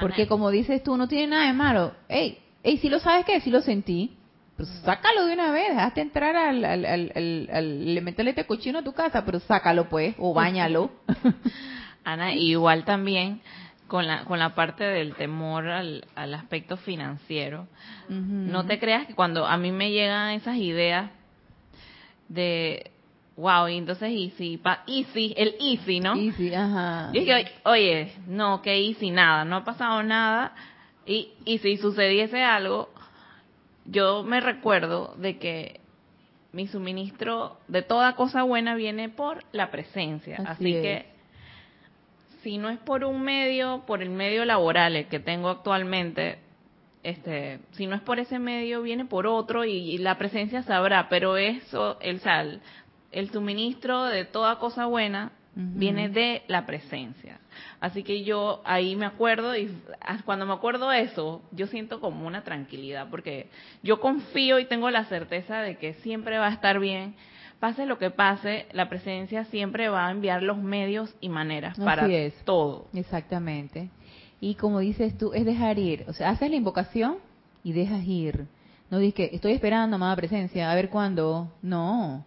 Porque como dices tú, no tiene nada de malo. Ey, ey, si lo sabes que si lo sentí, pues sácalo de una vez, dejaste entrar al, al, al, al, le metele este cochino a tu casa, pero sácalo pues, o bañalo. Ana, igual también con la, con la parte del temor al, al aspecto financiero. No te creas que cuando a mí me llegan esas ideas de, wow, y entonces easy, pa, easy, el easy, ¿no? Easy, ajá. Y es oye, no, que easy, nada, no ha pasado nada. Y, y si sucediese algo, yo me recuerdo de que mi suministro de toda cosa buena viene por la presencia. Así, que si no es por un medio, por el medio laboral el que tengo actualmente, este, si no es por ese medio, viene por otro y, la presencia sabrá, pero eso, el sal, el suministro de toda cosa buena viene de la presencia. Así que yo ahí me acuerdo y cuando me acuerdo eso, yo siento como una tranquilidad porque yo confío y tengo la certeza de que siempre va a estar bien pase lo que pase, la presencia siempre va a enviar los medios y maneras para todo. Exactamente. Y como dices tú, es dejar ir. O sea, haces la invocación y dejas ir. No dices que estoy esperando, amada presencia, a ver cuándo. No,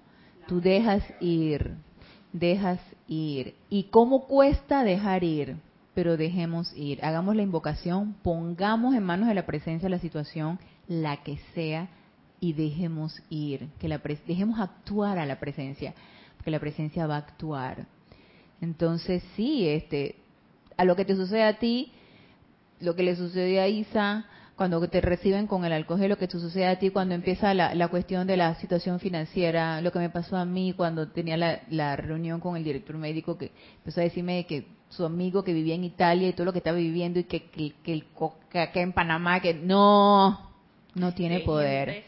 tú dejas ir, dejas ir. ¿Y cómo cuesta dejar ir? Pero dejemos ir. Hagamos la invocación, pongamos en manos de la presencia la situación, la que sea, y dejemos ir, que la dejemos actuar a la presencia, porque la presencia va a actuar. Entonces, sí, este, a lo que te sucede a ti, lo que le sucede a Isa, cuando te reciben con el alcohol, lo que te sucede a ti cuando empieza la, la, cuestión de la situación financiera, lo que me pasó a mí cuando tenía la, la reunión con el director médico que empezó a decirme que su amigo que vivía en Italia y todo lo que estaba viviendo y que, que, que el que en Panamá, que no, no tiene poder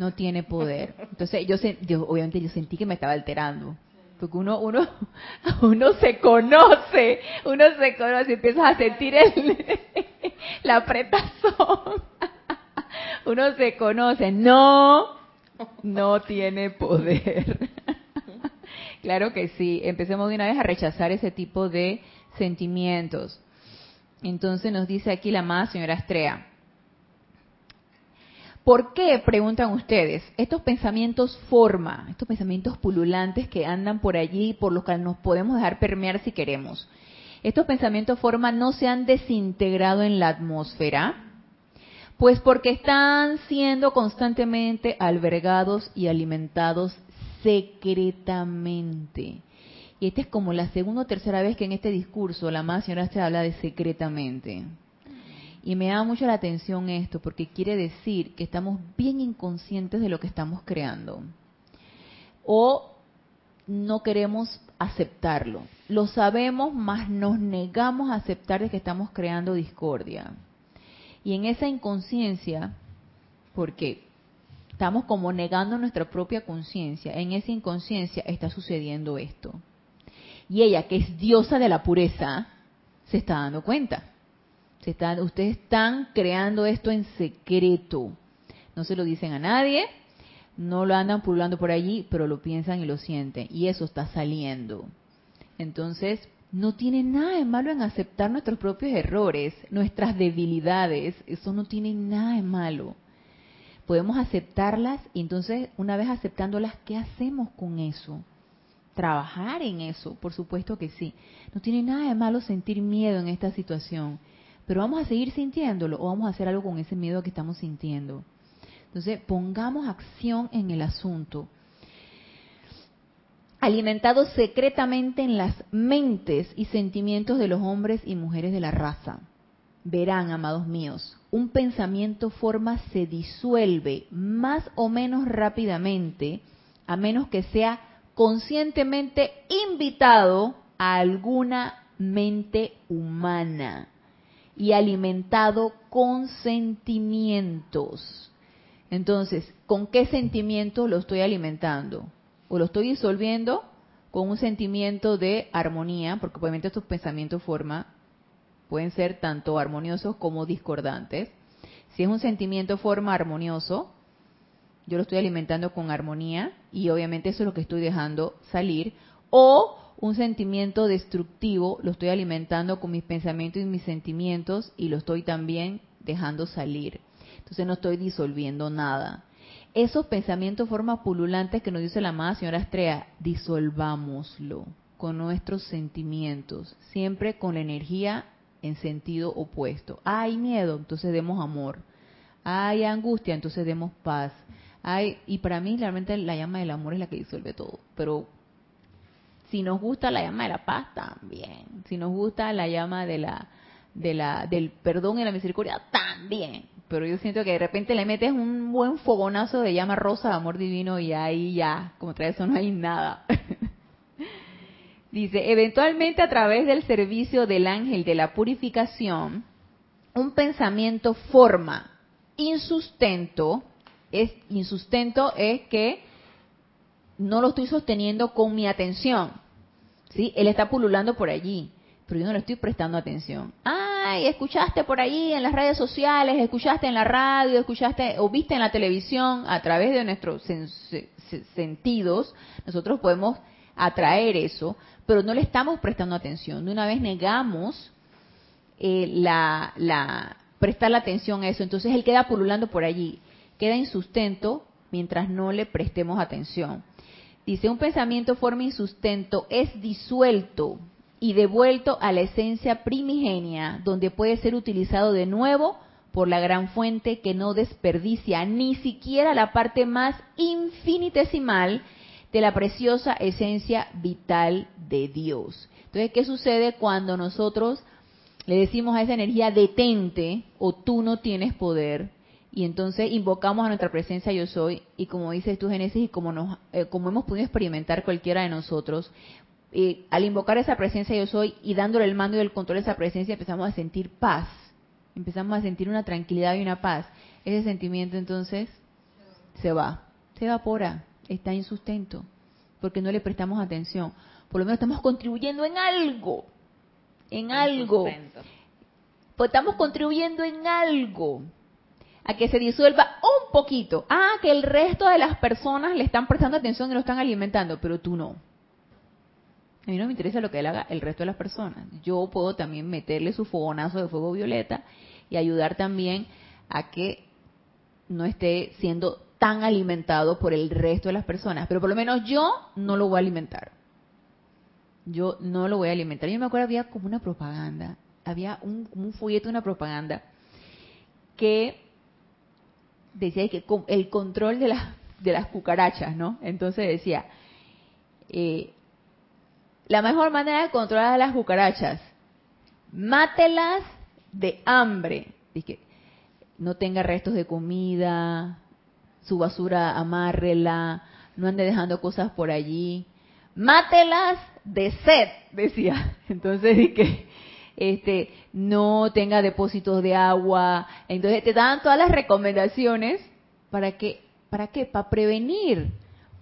no tiene poder. Entonces yo, obviamente yo sentí que me estaba alterando. Porque uno, uno, uno se conoce, uno se conoce empiezas a sentir el, la apretazón. Uno se conoce, no, no tiene poder. Claro que sí, empecemos de una vez a rechazar ese tipo de sentimientos. Entonces nos dice aquí la más señora Estrella. ¿Por qué, preguntan ustedes, estos pensamientos forma, estos pensamientos pululantes que andan por allí, por los que nos podemos dejar permear si queremos? Estos pensamientos forma no se han desintegrado en la atmósfera, pues porque están siendo constantemente albergados y alimentados secretamente. Y esta es como la segunda o tercera vez que en este discurso la más señora se habla de secretamente. Y me da mucho la atención esto, porque quiere decir que estamos bien inconscientes de lo que estamos creando. O no queremos aceptarlo. Lo sabemos, mas nos negamos a aceptar de que estamos creando discordia. Y en esa inconsciencia, porque estamos como negando nuestra propia conciencia, en esa inconsciencia está sucediendo esto. Y ella, que es diosa de la pureza, se está dando cuenta ustedes están creando esto en secreto. No se lo dicen a nadie, no lo andan pululando por allí, pero lo piensan y lo sienten. Y eso está saliendo. Entonces, no tiene nada de malo en aceptar nuestros propios errores, nuestras debilidades. Eso no tiene nada de malo. Podemos aceptarlas y entonces, una vez aceptándolas, ¿qué hacemos con eso? Trabajar en eso, por supuesto que sí. No tiene nada de malo sentir miedo en esta situación pero vamos a seguir sintiéndolo o vamos a hacer algo con ese miedo que estamos sintiendo. Entonces, pongamos acción en el asunto. Alimentados secretamente en las mentes y sentimientos de los hombres y mujeres de la raza. Verán, amados míos, un pensamiento forma se disuelve más o menos rápidamente, a menos que sea conscientemente invitado a alguna mente humana y alimentado con sentimientos. Entonces, ¿con qué sentimiento lo estoy alimentando? ¿O lo estoy disolviendo con un sentimiento de armonía? Porque obviamente estos pensamientos forma pueden ser tanto armoniosos como discordantes. Si es un sentimiento forma armonioso, yo lo estoy alimentando con armonía y obviamente eso es lo que estoy dejando salir, o un sentimiento destructivo lo estoy alimentando con mis pensamientos y mis sentimientos y lo estoy también dejando salir. Entonces no estoy disolviendo nada. Esos pensamientos, formas pululantes que nos dice la amada señora Estrella, disolvámoslo con nuestros sentimientos, siempre con la energía en sentido opuesto. Hay miedo, entonces demos amor. Hay angustia, entonces demos paz. Hay, y para mí realmente la llama del amor es la que disuelve todo. Pero si nos gusta la llama de la paz, también. Si nos gusta la llama de la, de la, del perdón y la misericordia, también. Pero yo siento que de repente le metes un buen fogonazo de llama rosa de amor divino y ahí ya, como trae eso, no hay nada. Dice, eventualmente a través del servicio del ángel de la purificación, un pensamiento forma insustento, es insustento es que no lo estoy sosteniendo con mi atención. ¿Sí? Él está pululando por allí, pero yo no le estoy prestando atención. Ay, escuchaste por ahí en las redes sociales, escuchaste en la radio, escuchaste o viste en la televisión, a través de nuestros sentidos, nosotros podemos atraer eso, pero no le estamos prestando atención. De una vez negamos eh, la, la, prestar la atención a eso, entonces él queda pululando por allí, queda insustento mientras no le prestemos atención. Dice, un pensamiento forma insustento es disuelto y devuelto a la esencia primigenia, donde puede ser utilizado de nuevo por la gran fuente que no desperdicia ni siquiera la parte más infinitesimal de la preciosa esencia vital de Dios. Entonces, ¿qué sucede cuando nosotros le decimos a esa energía detente o tú no tienes poder? Y entonces invocamos a nuestra presencia yo soy y como dices tú Génesis y como nos eh, como hemos podido experimentar cualquiera de nosotros eh, al invocar esa presencia yo soy y dándole el mando y el control a esa presencia empezamos a sentir paz. Empezamos a sentir una tranquilidad y una paz. Ese sentimiento entonces se va se evapora está en sustento porque no le prestamos atención. Por lo menos estamos contribuyendo en algo en algo. pues estamos contribuyendo en algo a que se disuelva un poquito. Ah, que el resto de las personas le están prestando atención y lo están alimentando, pero tú no. A mí no me interesa lo que él haga el resto de las personas. Yo puedo también meterle su fogonazo de fuego violeta y ayudar también a que no esté siendo tan alimentado por el resto de las personas. Pero por lo menos yo no lo voy a alimentar. Yo no lo voy a alimentar. Yo me acuerdo había como una propaganda, había un, un folleto, una propaganda que decía que el control de las, de las cucarachas, ¿no? Entonces decía, eh, la mejor manera de controlar a las cucarachas, mátelas de hambre. Dice, no tenga restos de comida, su basura amárrela, no ande dejando cosas por allí. Mátelas de sed, decía. Entonces dije, este, no tenga depósitos de agua. Entonces te dan todas las recomendaciones para que, ¿para qué? Para prevenir,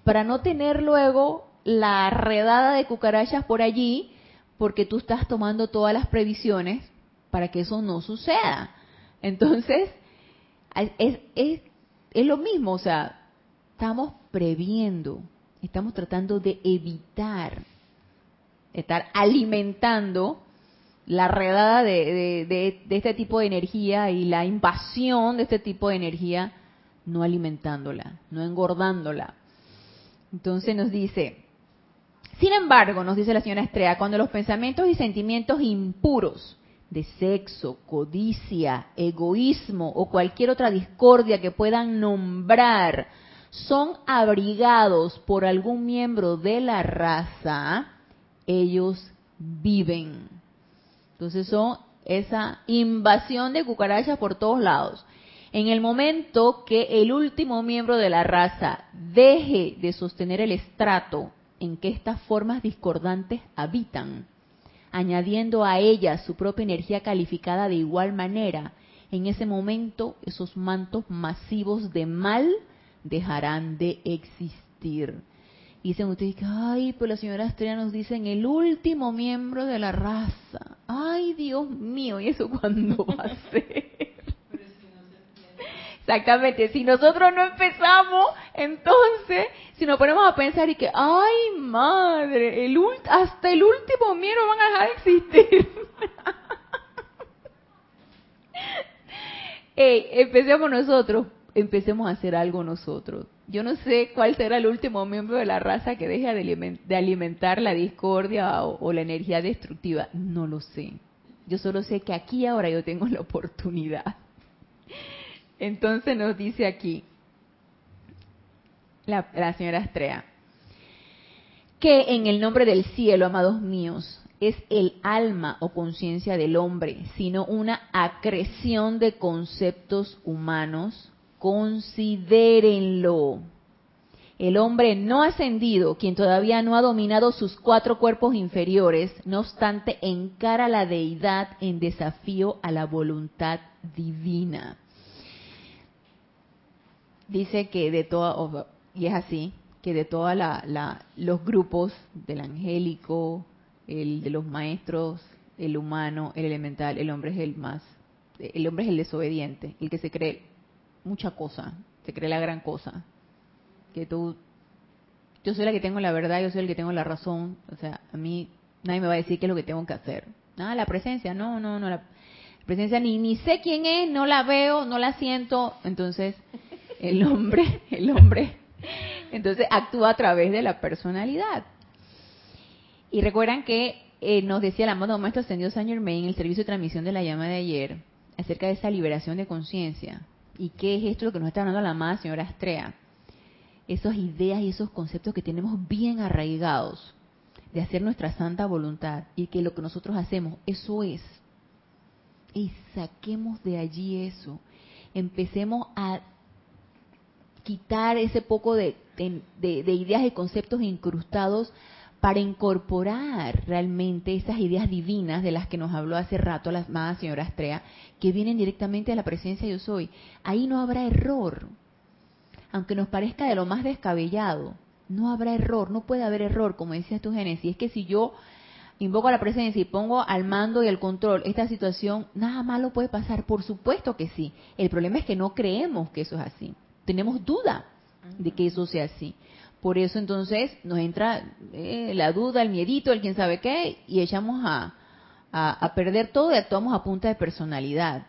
para no tener luego la redada de cucarachas por allí, porque tú estás tomando todas las previsiones para que eso no suceda. Entonces, es, es, es lo mismo, o sea, estamos previendo, estamos tratando de evitar estar alimentando la redada de, de, este tipo de energía y la invasión de este tipo de energía, no alimentándola, no engordándola. Entonces nos dice, sin embargo, nos dice la señora Estrella, cuando los pensamientos y sentimientos impuros de sexo, codicia, egoísmo o cualquier otra discordia que puedan nombrar son abrigados por algún miembro de la raza, ellos viven entonces son esa invasión de cucarachas por todos lados. En el momento que el último miembro de la raza deje de sostener el estrato en que estas formas discordantes habitan, añadiendo a ellas su propia energía calificada de igual manera, en ese momento esos mantos masivos de mal dejarán de existir. Y dicen ustedes, ay, pues la señora Estrella nos dice en el último miembro de la raza. Ay, Dios mío, ¿y eso cuándo va a ser? Exactamente, si nosotros no empezamos, entonces, si nos ponemos a pensar y que, ay madre, el hasta el último miembro van a dejar de existir. empecemos nosotros, empecemos a hacer algo nosotros. Yo no sé cuál será el último miembro de la raza que deje de alimentar la discordia o, la energía destructiva. No lo sé. Yo solo sé que aquí ahora yo tengo la oportunidad. Entonces nos dice aquí la, señora Estrella, que en el nombre del cielo, amados míos, es el alma o conciencia del hombre, sino una acreción de conceptos humanos. Considérenlo. El hombre no ascendido, quien todavía no ha dominado sus cuatro cuerpos inferiores, no obstante, encara la deidad en desafío a la voluntad divina dice que de toda, y es así, que de todos la, los grupos del angélico, el de los maestros, el humano, el elemental, el hombre es el más, el hombre es el desobediente, el que se cree mucha cosa, se cree la gran cosa, que tú, yo soy la que tengo la verdad, yo soy el que tengo la razón, o sea, a mí nadie me va a decir qué es lo que tengo que hacer. Nada, la presencia, no, no, no, la presencia ni, ni sé quién es, no la veo, no la siento, entonces el hombre, el hombre, entonces actúa a través de la personalidad. Y recuerdan que eh, nos decía el amado Maestro Ascendido Saint Germain en el servicio de transmisión de la llama de ayer acerca de esa liberación de conciencia. ¿Y qué es esto lo que nos está hablando la amada señora Astrea? Esas ideas y esos conceptos que tenemos bien arraigados de hacer nuestra santa voluntad y que lo que nosotros hacemos, eso es. Y saquemos de allí eso. Empecemos a quitar ese poco de, ideas y conceptos incrustados para incorporar realmente esas ideas divinas de las que nos habló hace rato la amada señora Astrea, que vienen directamente a la presencia yo soy. Ahí no habrá error, aunque nos parezca de lo más descabellado, no habrá error, no puede haber error, como decías tú, Génesis. Es que si yo invoco a la presencia y pongo al mando y al control esta situación, nada malo puede pasar, por supuesto que sí. El problema es que no creemos que eso es así tenemos duda de que eso sea así. Por eso entonces nos entra eh, la duda, el miedito, el quién sabe qué, y echamos a, a, perder todo y actuamos a punta de personalidad.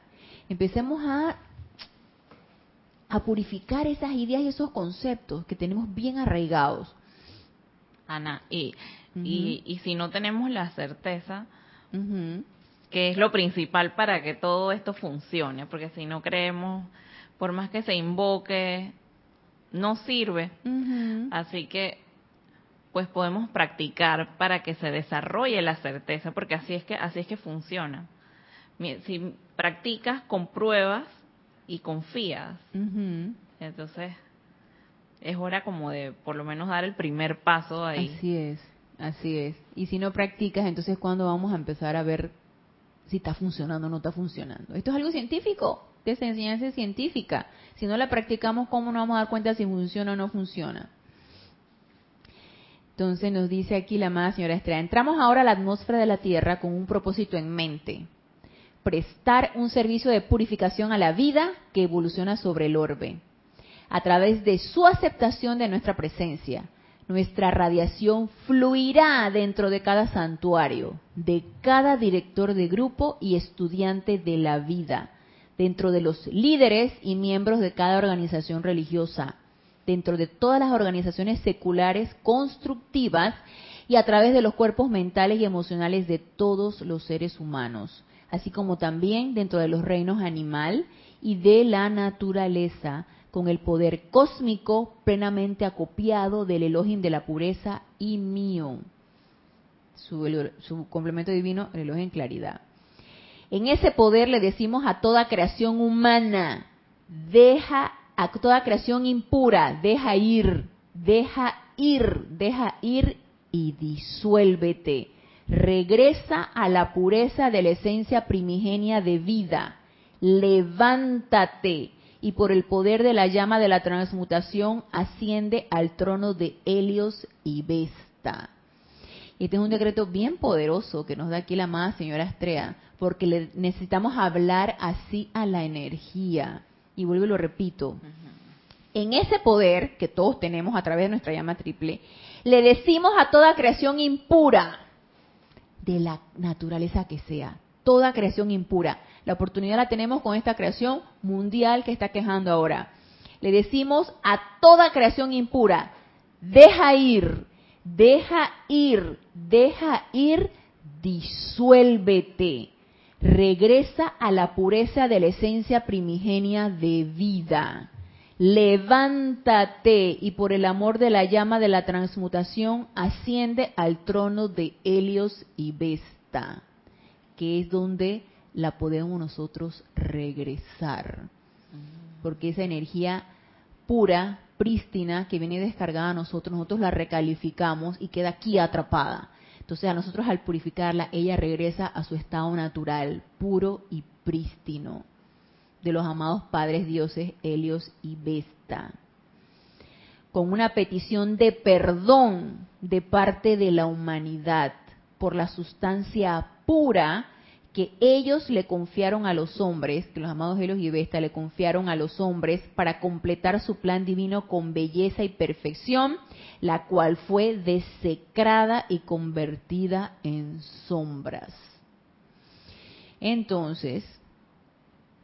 Empecemos a, a purificar esas ideas y esos conceptos que tenemos bien arraigados. Ana, y, y, si no tenemos la certeza, que es lo principal para que todo esto funcione, porque si no creemos por más que se invoque, no sirve. Así que, pues podemos practicar para que se desarrolle la certeza, porque así es que así es que funciona. Si practicas, compruebas y confías. Entonces, es hora como de por lo menos dar el primer paso ahí. Así es, así es. Y si no practicas, entonces ¿cuándo vamos a empezar a ver si está funcionando o no está funcionando? Esto es algo científico de esa enseñanza científica. Si no la practicamos, ¿cómo nos vamos a dar cuenta si funciona o no funciona? Entonces nos dice aquí la amada señora Estrella, entramos ahora a la atmósfera de la Tierra con un propósito en mente, prestar un servicio de purificación a la vida que evoluciona sobre el orbe. A través de su aceptación de nuestra presencia, nuestra radiación fluirá dentro de cada santuario, de cada director de grupo y estudiante de la vida, dentro de los líderes y miembros de cada organización religiosa, dentro de todas las organizaciones seculares constructivas y a través de los cuerpos mentales y emocionales de todos los seres humanos, así como también dentro de los reinos animal y de la naturaleza, con el poder cósmico plenamente acopiado del Elohim de la pureza y mío. Su, su complemento divino, el Elohim en claridad. En ese poder le decimos a toda creación humana, deja a toda creación impura, deja ir, deja ir, deja ir y disuélvete. Regresa a la pureza de la esencia primigenia de vida. Levántate y por el poder de la llama de la transmutación asciende al trono de Helios y Vesta. Este es un decreto bien poderoso que nos da aquí la amada señora Estrella porque le necesitamos hablar así a la energía. y vuelvo y lo repito, en ese poder que todos tenemos a través de nuestra llama triple, le decimos a toda creación impura, de la naturaleza que sea, toda creación impura. La oportunidad la tenemos con esta creación mundial que está quejando ahora. Le decimos a toda creación impura, deja ir, deja ir, deja ir, disuélvete, regresa a la pureza de la esencia primigenia de vida. Levántate y por el amor de la llama de la transmutación asciende al trono de Helios y Vesta, que es donde la podemos nosotros regresar. Porque esa energía pura, prístina, que viene descargada a nosotros, nosotros la recalificamos y queda aquí atrapada. Entonces a nosotros al purificarla, ella regresa a su estado natural, puro y prístino de los amados padres dioses Helios y Vesta, con una petición de perdón de parte de la humanidad por la sustancia pura que ellos le confiaron a los hombres, que los amados Helios y Vesta le confiaron a los hombres para completar su plan divino con belleza y perfección, la cual fue desecrada y convertida en sombras. Entonces,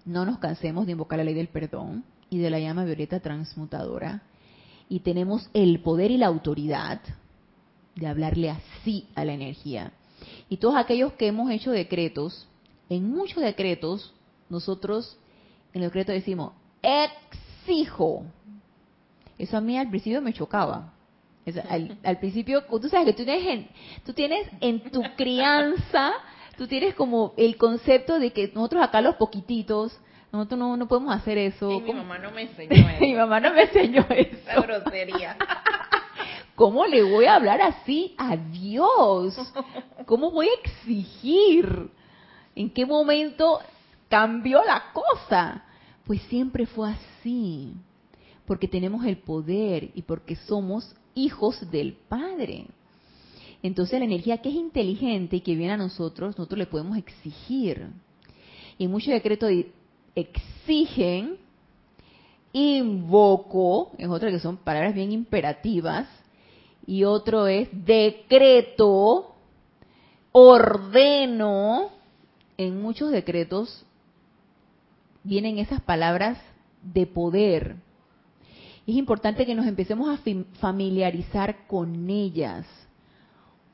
no nos cansemos de invocar la ley del perdón y de la llama violeta transmutadora. Y tenemos el poder y la autoridad de hablarle así a la energía. Y todos aquellos que hemos hecho decretos, en muchos decretos, nosotros en el decreto decimos, exijo. Eso a mí al principio me chocaba. al, principio, tú sabes que tú tienes, tú tienes en tu crianza tú tienes como el concepto de que nosotros acá los poquititos, nosotros no, no podemos hacer eso. mi mamá no me enseñó eso. mi mamá no me enseñó eso. Esa grosería. ¿Cómo le voy a hablar así a Dios? ¿Cómo voy a exigir? ¿En qué momento cambió la cosa? Pues siempre fue así, porque tenemos el poder y porque somos hijos del Padre. Entonces la energía que es inteligente y que viene a nosotros, nosotros le podemos exigir. Y muchos decretos exigen, invoco, es otra que son palabras bien imperativas, y otro es decreto, ordeno. En muchos decretos vienen esas palabras de poder. Es importante que nos empecemos a familiarizar con ellas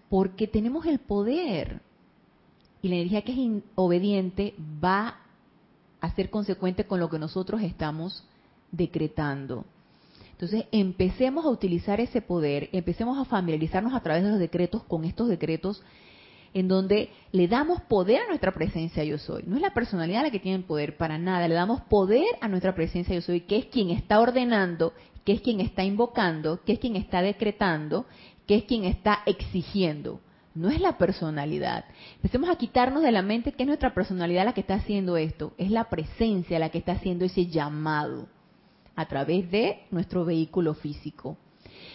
porque tenemos el poder. Y la energía que es obediente va a ser consecuente con lo que nosotros estamos decretando. Entonces, empecemos a utilizar ese poder, empecemos a familiarizarnos a través de los decretos con estos decretos en donde le damos poder a nuestra presencia yo soy. No es la personalidad la que tiene el poder para nada, le damos poder a nuestra presencia yo soy, que es quien está ordenando, que es quien está invocando, que es quien está decretando que es quien está exigiendo. No es la personalidad. Empecemos a quitarnos de la mente que es nuestra personalidad la que está haciendo esto. Es la presencia la que está haciendo ese llamado a través de nuestro vehículo físico.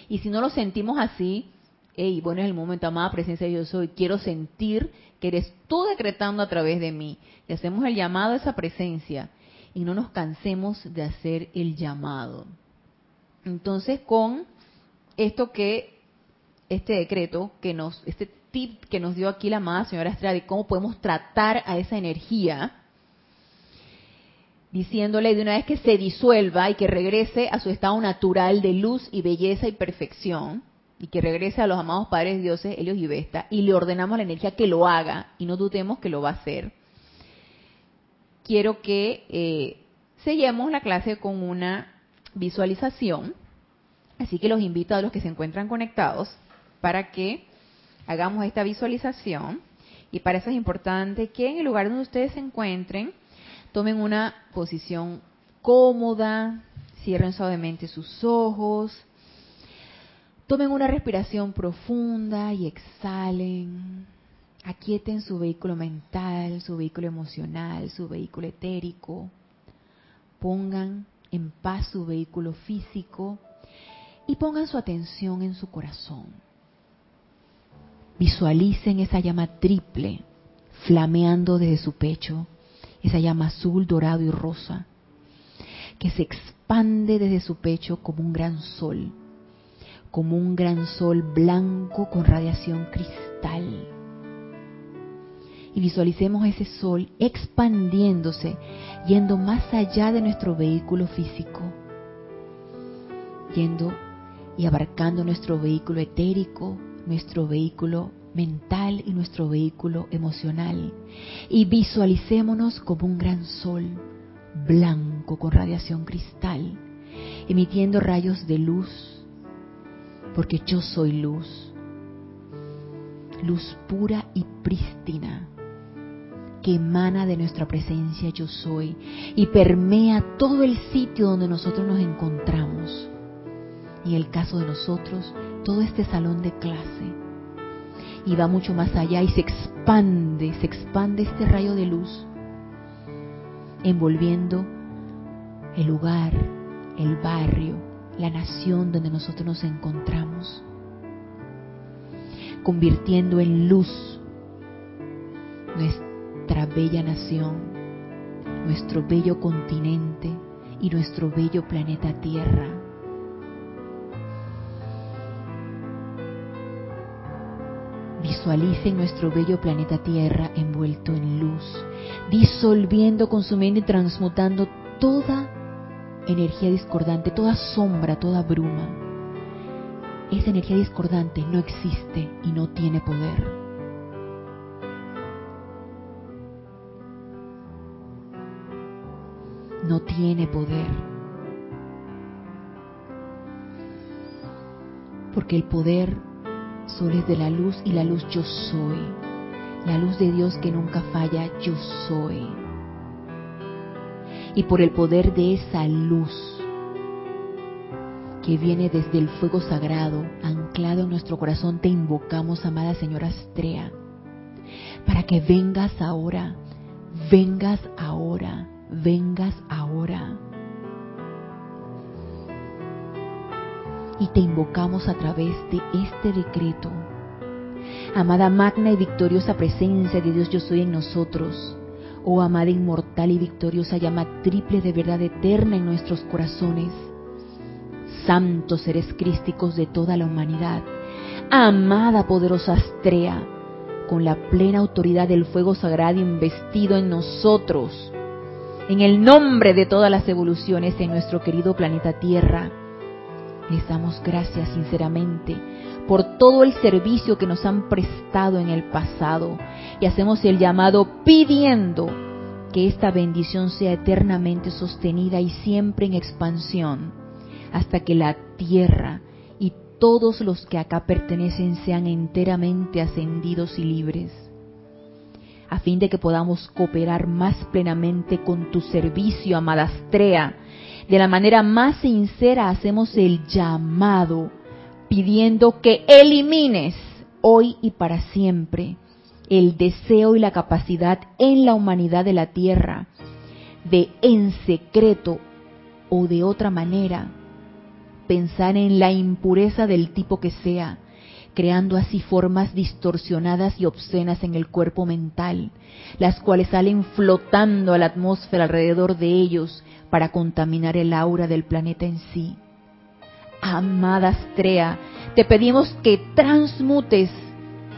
Y si no lo sentimos así, hey, bueno, es el momento, amada presencia, yo soy, quiero sentir que eres tú decretando a través de mí. Y hacemos el llamado a esa presencia y no nos cansemos de hacer el llamado. Entonces, con esto que este decreto que nos, este tip que nos dio aquí la amada señora Estrada de cómo podemos tratar a esa energía, diciéndole de una vez que se disuelva y que regrese a su estado natural de luz y belleza y perfección, y que regrese a los amados padres dioses, ellos y Vesta, y le ordenamos a la energía que lo haga, y no dudemos que lo va a hacer. Quiero que eh, la clase con una visualización, así que los invito a los que se encuentran conectados para que hagamos esta visualización. Y para eso es importante que en el lugar donde ustedes se encuentren, tomen una posición cómoda, cierren suavemente sus ojos, tomen una respiración profunda y exhalen. Aquieten su vehículo mental, su vehículo emocional, su vehículo etérico. Pongan en paz su vehículo físico y pongan su atención en su corazón. Visualicen esa llama triple flameando desde su pecho, esa llama azul, dorado y rosa, que se expande desde su pecho como un gran sol, como un gran sol blanco con radiación cristal. Y visualicemos ese sol expandiéndose, yendo más allá de nuestro vehículo físico, yendo y abarcando nuestro vehículo etérico, nuestro vehículo mental y nuestro vehículo emocional. Y visualicémonos como un gran sol blanco con radiación cristal, emitiendo rayos de luz, porque yo soy luz, luz pura y prístina que emana de nuestra presencia yo soy y permea todo el sitio donde nosotros nos encontramos. Y en el caso de nosotros, todo este salón de clase. Y va mucho más allá y se expande, se expande este rayo de luz envolviendo el lugar, el barrio, la nación donde nosotros nos encontramos, convirtiendo en luz nuestra bella nación, nuestro bello continente y nuestro bello planeta Tierra. Visualicen nuestro bello planeta Tierra envuelto en luz, disolviendo, consumiendo y transmutando toda energía discordante, toda sombra, toda bruma. Esa energía discordante no existe y no tiene poder. No tiene poder. Porque el poder solo es de la luz y la luz yo soy. La luz de Dios que nunca falla, yo soy. Y por el poder de esa luz que viene desde el fuego sagrado, anclado en nuestro corazón, te invocamos, amada señora Astrea, para que vengas ahora, vengas ahora, vengas ahora y te invocamos a través de este decreto. Amada magna y victoriosa presencia de Dios yo soy en nosotros. Oh amada inmortal y victoriosa llama triple de verdad eterna en nuestros corazones. Santos seres crísticos de toda la humanidad. Amada poderosa Astrea, con la plena autoridad del fuego sagrado investido en nosotros. En el nombre de todas las evoluciones en nuestro querido planeta Tierra les damos gracias sinceramente por todo el servicio que nos han prestado en el pasado. Y hacemos el llamado pidiendo que esta bendición sea eternamente sostenida y siempre en expansión hasta que la tierra y todos los que acá pertenecen sean enteramente ascendidos y libres a fin de que podamos cooperar más plenamente con tu servicio, amada Astrea, de la manera más sincera hacemos el llamado pidiendo que elimines hoy y para siempre el deseo y la capacidad en la humanidad de la tierra de en secreto o de otra manera pensar en la impureza del tipo que sea, creando así formas distorsionadas y obscenas en el cuerpo mental, las cuales salen flotando a la atmósfera alrededor de ellos para contaminar el aura del planeta en sí. Amada Astrea, te pedimos que transmutes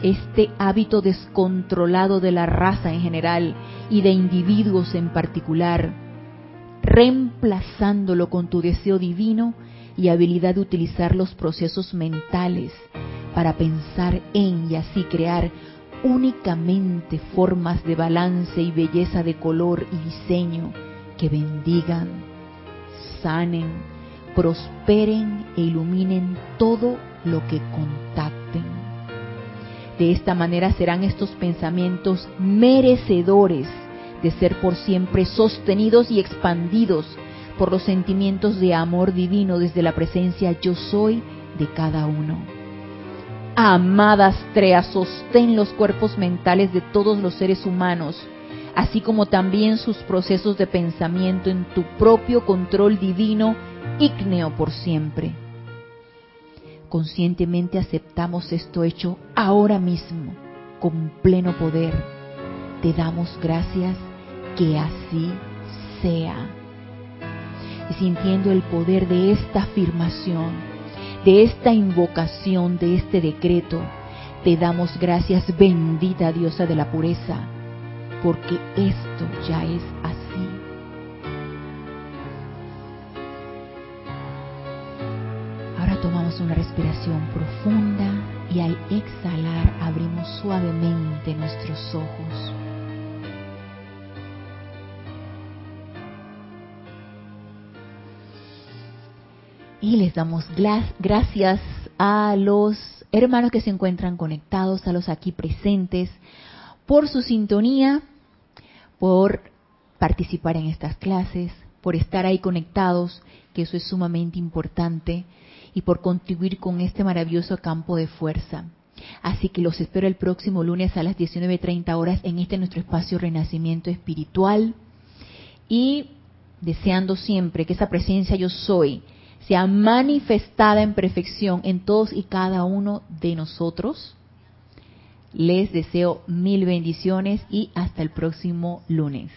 este hábito descontrolado de la raza en general y de individuos en particular, reemplazándolo con tu deseo divino y habilidad de utilizar los procesos mentales para pensar en y así crear únicamente formas de balance y belleza de color y diseño que bendigan, sanen, prosperen e iluminen todo lo que contacten. De esta manera serán estos pensamientos merecedores de ser por siempre sostenidos y expandidos por los sentimientos de amor divino desde la presencia yo soy de cada uno. Amada Astrea, sostén los cuerpos mentales de todos los seres humanos así como también sus procesos de pensamiento en tu propio control divino, ígneo por siempre. Conscientemente aceptamos esto hecho ahora mismo, con pleno poder. Te damos gracias que así sea. y sintiendo el poder de esta afirmación, de esta invocación, de este decreto, te damos gracias, bendita diosa de la pureza, porque esto ya es así. Ahora tomamos una respiración profunda y al exhalar abrimos suavemente nuestros ojos. Y les damos gracias a los hermanos que se encuentran conectados, a los aquí presentes, por su sintonía, por participar en estas clases, por estar ahí conectados, que eso es sumamente importante, y por contribuir con este maravilloso campo de fuerza. Así que los espero el próximo lunes a las 19.30 horas en este nuestro espacio Renacimiento Espiritual y deseando siempre que esa presencia yo soy sea manifestada en perfección en todos y cada uno de nosotros. Les deseo mil bendiciones y hasta el próximo lunes.